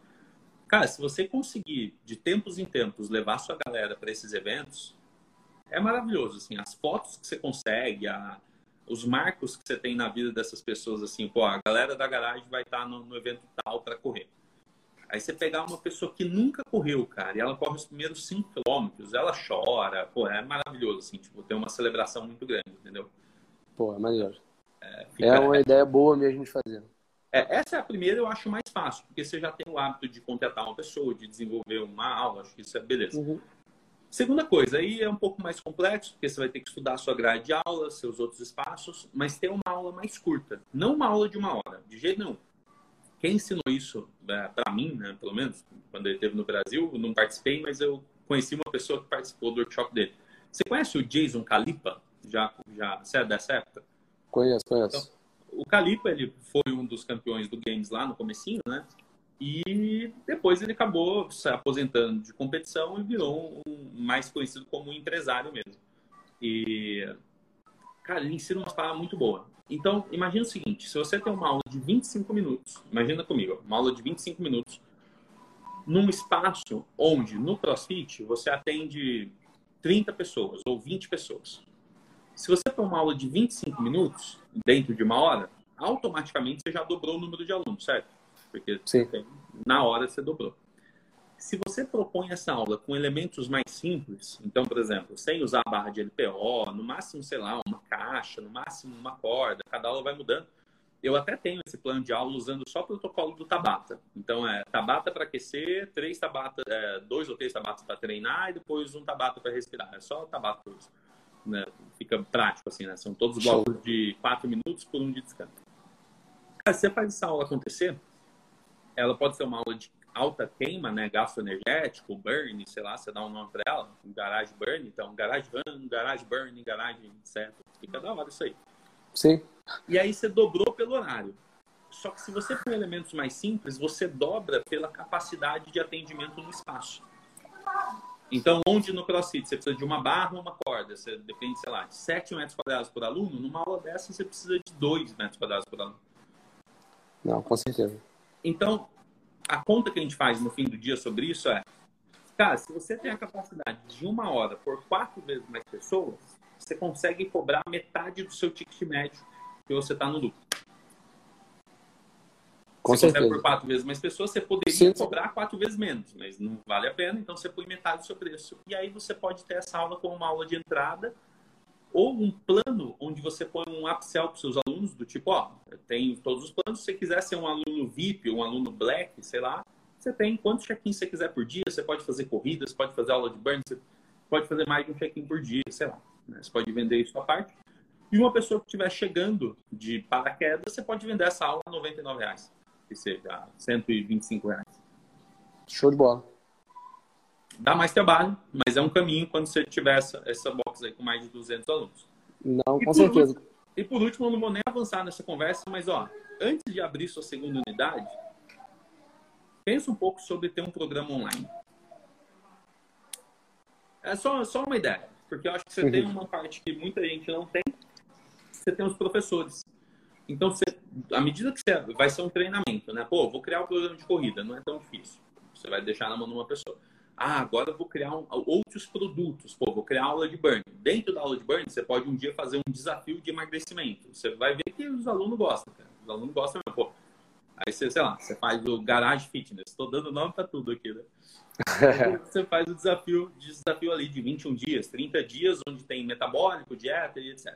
Cara, se você conseguir, de tempos em tempos, levar sua galera para esses eventos, é maravilhoso, assim. As fotos que você consegue, a os marcos que você tem na vida dessas pessoas, assim, pô, a galera da garagem vai estar no, no evento tal para correr. Aí você pegar uma pessoa que nunca correu, cara, e ela corre os primeiros 5 quilômetros, ela chora, pô, é maravilhoso, assim, tipo, tem uma celebração muito grande, entendeu? Pô, é maneiro. É, fica... é uma ideia boa mesmo de fazer. É, essa é a primeira, eu acho mais fácil, porque você já tem o hábito de contratar uma pessoa, de desenvolver uma aula, acho que isso é beleza. Uhum. Segunda coisa, aí é um pouco mais complexo, porque você vai ter que estudar a sua grade de aula, seus outros espaços, mas ter uma aula mais curta. Não uma aula de uma hora, de jeito nenhum. Quem ensinou isso, é, para mim, né, pelo menos, quando ele esteve no Brasil, não participei, mas eu conheci uma pessoa que participou do workshop dele. Você conhece o Jason Calipa? Já, já, você é dessa época? Conheço, conheço. Então, o Calipa, ele foi um dos campeões do Games lá no comecinho, né? E depois ele acabou se aposentando de competição e virou um mais conhecido como um empresário mesmo. E, cara, ele ensina uma palavras muito boa. Então, imagina o seguinte: se você tem uma aula de 25 minutos, imagina comigo, uma aula de 25 minutos, num espaço onde no CrossFit você atende 30 pessoas ou 20 pessoas. Se você tem uma aula de 25 minutos, dentro de uma hora, automaticamente você já dobrou o número de alunos, certo? Porque na hora você dobrou. Se você propõe essa aula com elementos mais simples, então, por exemplo, sem usar a barra de LPO, no máximo, sei lá, uma caixa, no máximo uma corda, cada aula vai mudando. Eu até tenho esse plano de aula usando só o protocolo do Tabata. Então, é Tabata para aquecer, três Tabata, é, dois ou três Tabatas para treinar e depois um Tabata para respirar. É só Tabata por isso. Né? Fica prático, assim, né? São todos blocos de quatro minutos por um de descanso. Cara, você faz essa aula acontecer, ela pode ser uma aula de alta queima, né, gasto energético, burn, sei lá, você dá um nome para ela, garage burn, então garage burn, garage burn, garage, certo? Fica da hora isso aí. Sim. E aí você dobrou pelo horário. Só que se você põe elementos mais simples, você dobra pela capacidade de atendimento no espaço. Então, onde no CrossFit você precisa de uma barra ou uma corda, você depende, sei lá, de 7 metros quadrados por aluno, numa aula dessa você precisa de 2 metros quadrados por aluno. Não, com certeza. Então, a conta que a gente faz no fim do dia sobre isso é, cara, se você tem a capacidade de uma hora por quatro vezes mais pessoas, você consegue cobrar metade do seu ticket médio que você está no lucro. Com se certeza. por quatro vezes mais pessoas, você poderia Sim. cobrar quatro vezes menos, mas não vale a pena, então você põe metade do seu preço. E aí você pode ter essa aula como uma aula de entrada ou um plano onde você põe um upsell para os seus alunos, do tipo, ó, tem todos os planos, se você quiser ser um aluno VIP, um aluno black, sei lá, você tem quantos check-ins você quiser por dia, você pode fazer corridas, pode fazer aula de burn, você pode fazer mais de um check-in por dia, sei lá. Né? Você pode vender isso à parte. E uma pessoa que estiver chegando de paraquedas, você pode vender essa aula a 99 reais, que seja 125 reais. Show de bola dá mais trabalho, mas é um caminho quando você tiver essa, essa box aí com mais de 200 alunos. Não, e com certeza. Último, e por último, eu não vou nem avançar nessa conversa, mas ó, antes de abrir sua segunda unidade, pensa um pouco sobre ter um programa online. É só, só uma ideia, porque eu acho que você uhum. tem uma parte que muita gente não tem, você tem os professores. Então, você, à medida que você vai ser um treinamento, né? Pô, vou criar um programa de corrida, não é tão difícil. Você vai deixar na mão de uma pessoa. Ah, agora eu vou criar um, outros produtos. Pô, vou criar aula de burn. Dentro da aula de burn, você pode um dia fazer um desafio de emagrecimento. Você vai ver que os alunos gostam, cara. Os alunos gostam mesmo. Pô, aí você, sei lá, você faz o Garage Fitness. Estou dando nome para tudo aqui, né? (laughs) você faz o desafio, desafio ali de 21 dias, 30 dias, onde tem metabólico, dieta e etc.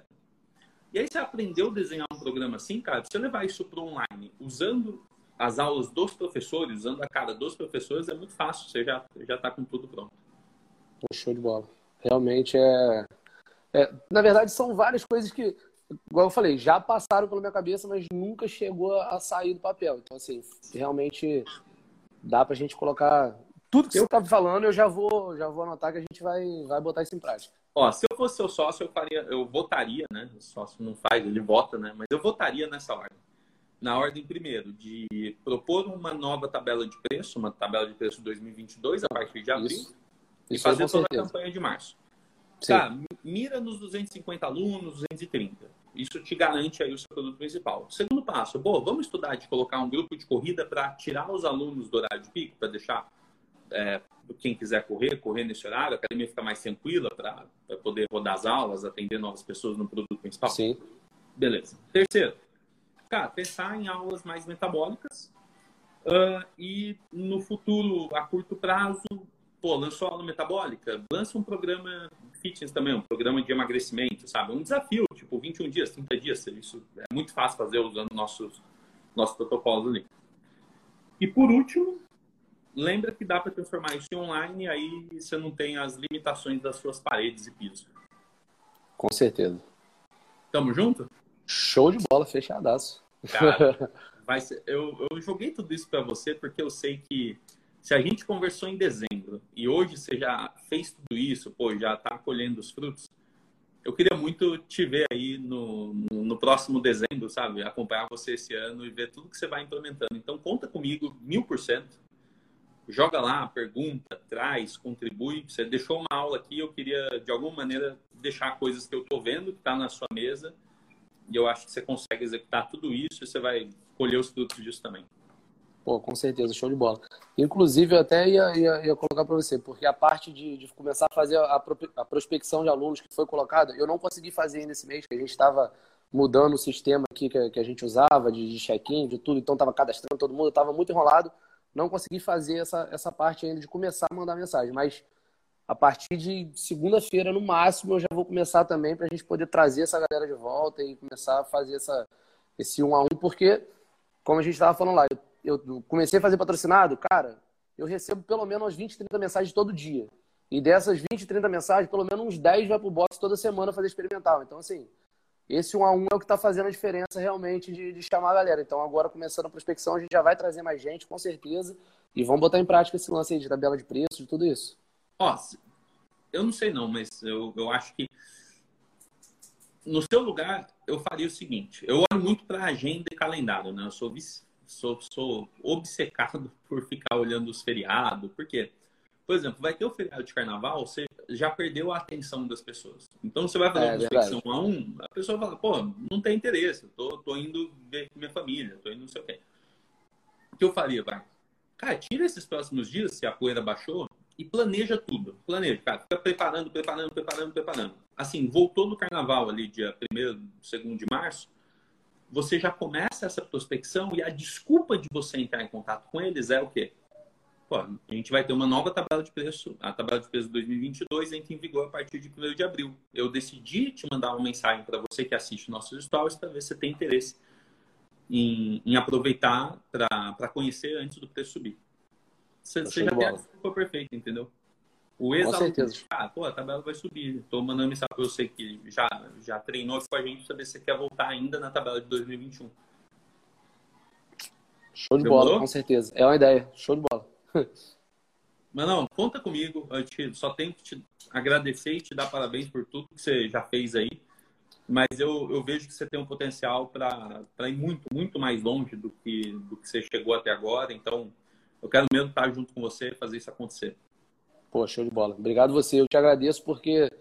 E aí você aprendeu a desenhar um programa assim, cara, você levar isso para online, usando as aulas dos professores, usando a cara dos professores, é muito fácil, você já já está com tudo pronto. Show de bola. Realmente é, é, Na verdade, são várias coisas que, igual eu falei, já passaram pela minha cabeça, mas nunca chegou a sair do papel. Então, assim, realmente dá para a gente colocar. Tudo que eu... você está falando, eu já vou, já vou anotar que a gente vai, vai botar isso em prática. Ó, se eu fosse seu sócio, eu faria, eu votaria, né? O sócio não faz, ele vota, né? Mas eu votaria nessa ordem. Na ordem, primeiro, de propor uma nova tabela de preço, uma tabela de preço 2022 a partir de abril, Isso. e Isso fazer toda a campanha de março. Sim. Tá, mira nos 250 alunos, 230. Isso te garante aí o seu produto principal. Segundo passo, pô, vamos estudar de colocar um grupo de corrida para tirar os alunos do horário de pico, para deixar é, quem quiser correr, correr nesse horário, a academia fica mais tranquila para poder rodar as aulas, atender novas pessoas no produto principal. Sim. Beleza. Terceiro, cara, pensar em aulas mais metabólicas uh, e no futuro, a curto prazo, pô, lançou aula metabólica, lança um programa fitness também, um programa de emagrecimento, sabe? Um desafio, tipo 21 dias, 30 dias, isso é muito fácil fazer usando nossos, nossos protocolos ali. E por último, lembra que dá para transformar isso em online e aí você não tem as limitações das suas paredes e piso. Com certeza. Tamo junto? Show de bola, fechadaço. Cara, (laughs) ser, eu, eu joguei tudo isso para você porque eu sei que se a gente conversou em dezembro e hoje você já fez tudo isso, pô, já está colhendo os frutos, eu queria muito te ver aí no, no, no, próximo dezembro, sabe? Acompanhar você esse ano e ver tudo que você vai implementando. Então, conta comigo mil por cento. Joga lá, pergunta, traz, contribui. Você deixou uma aula aqui, eu queria, de alguma maneira, deixar coisas que eu estou vendo, que está na sua mesa. E eu acho que você consegue executar tudo isso e você vai colher os frutos disso também. Pô, com certeza, show de bola. Inclusive, eu até ia, ia, ia colocar para você, porque a parte de, de começar a fazer a, a, prospecção de alunos que foi colocada, eu não consegui fazer ainda esse mês, que a gente estava mudando o sistema aqui que, que a gente usava, de, de check-in, de tudo, então estava cadastrando todo mundo, estava muito enrolado, não consegui fazer essa, essa parte ainda de começar a mandar mensagem, mas a partir de segunda-feira, no máximo, eu já vou começar também para a gente poder trazer essa galera de volta e começar a fazer essa, esse um a um, porque, como a gente estava falando lá, eu eu comecei a fazer patrocinado, cara, eu recebo pelo menos umas 20, 30 mensagens todo dia. E dessas 20, 30 mensagens, pelo menos uns 10 vai pro box toda semana fazer experimental. Então, assim, esse um a um é o que está fazendo a diferença realmente de, de, chamar a galera. Então, agora começando a prospecção, a gente já vai trazer mais gente, com certeza. E vamos botar em prática esse lance aí de tabela de preços, de tudo isso. Ó, eu não sei não, mas eu, eu acho que no seu lugar eu faria o seguinte: eu olho muito para agenda e calendário, né? Eu sou sou, sou obcecado (laughs) por ficar olhando os feriados. Por quê? Por exemplo, vai ter o feriado de carnaval, você já perdeu a atenção das pessoas. Então você vai fazer é, uma inspeção a um, a pessoa fala, pô, não tem interesse, tô, tô indo ver minha família, tô indo não sei o quê. O que eu faria, vai? Cara, tira esses próximos dias, se a poeira baixou, e planeja tudo. Planeja, cara. Fica preparando, preparando, preparando, preparando. Assim, voltou no carnaval ali, dia 1 2 de março, você já começa essa prospecção e a desculpa de você entrar em contato com eles é o quê? Pô, a gente vai ter uma nova tabela de preço, a tabela de preço de 2022 entra em vigor a partir de 1 de abril. Eu decidi te mandar uma mensagem para você que assiste nossos stories para ver se tem interesse em, em aproveitar para conhecer antes do preço subir. Você, você já tem a desculpa perfeita, entendeu? O ex-aluno, ah, pô, a tabela vai subir. Estou mandando mensagem para você que já, já treinou com a gente para saber se você quer voltar ainda na tabela de 2021. Show de Demorou? bola, com certeza. É uma ideia. Show de bola. (laughs) Mas não, conta comigo. Eu te, só tenho que te agradecer e te dar parabéns por tudo que você já fez aí. Mas eu, eu vejo que você tem um potencial para ir muito, muito mais longe do que, do que você chegou até agora. Então, eu quero mesmo estar junto com você e fazer isso acontecer. Pô, show de bola. Obrigado você. Eu te agradeço porque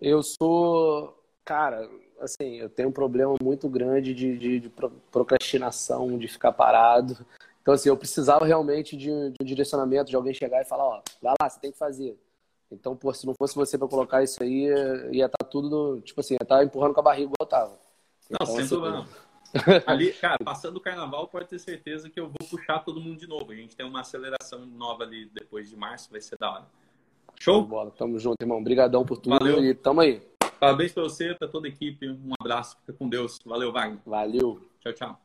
eu sou, cara, assim, eu tenho um problema muito grande de, de, de procrastinação, de ficar parado. Então, assim, eu precisava realmente de, de, um direcionamento, de alguém chegar e falar, ó, vai lá, você tem que fazer. Então, pô, se não fosse você para colocar isso aí, ia estar tá tudo, tipo assim, ia estar tá empurrando com a barriga igual eu tava. Então, não, sem assim, problema. Ali, (laughs) cara, passando o carnaval, pode ter certeza que eu vou puxar todo mundo de novo. A gente tem uma aceleração nova ali depois de março, vai ser da hora. Show? Bola. Tamo junto, irmão. Obrigadão por tudo Valeu. e tamo aí. Parabéns pra você, pra toda a equipe. Um abraço. Fica com Deus. Valeu, Wagner. Valeu. Tchau, tchau.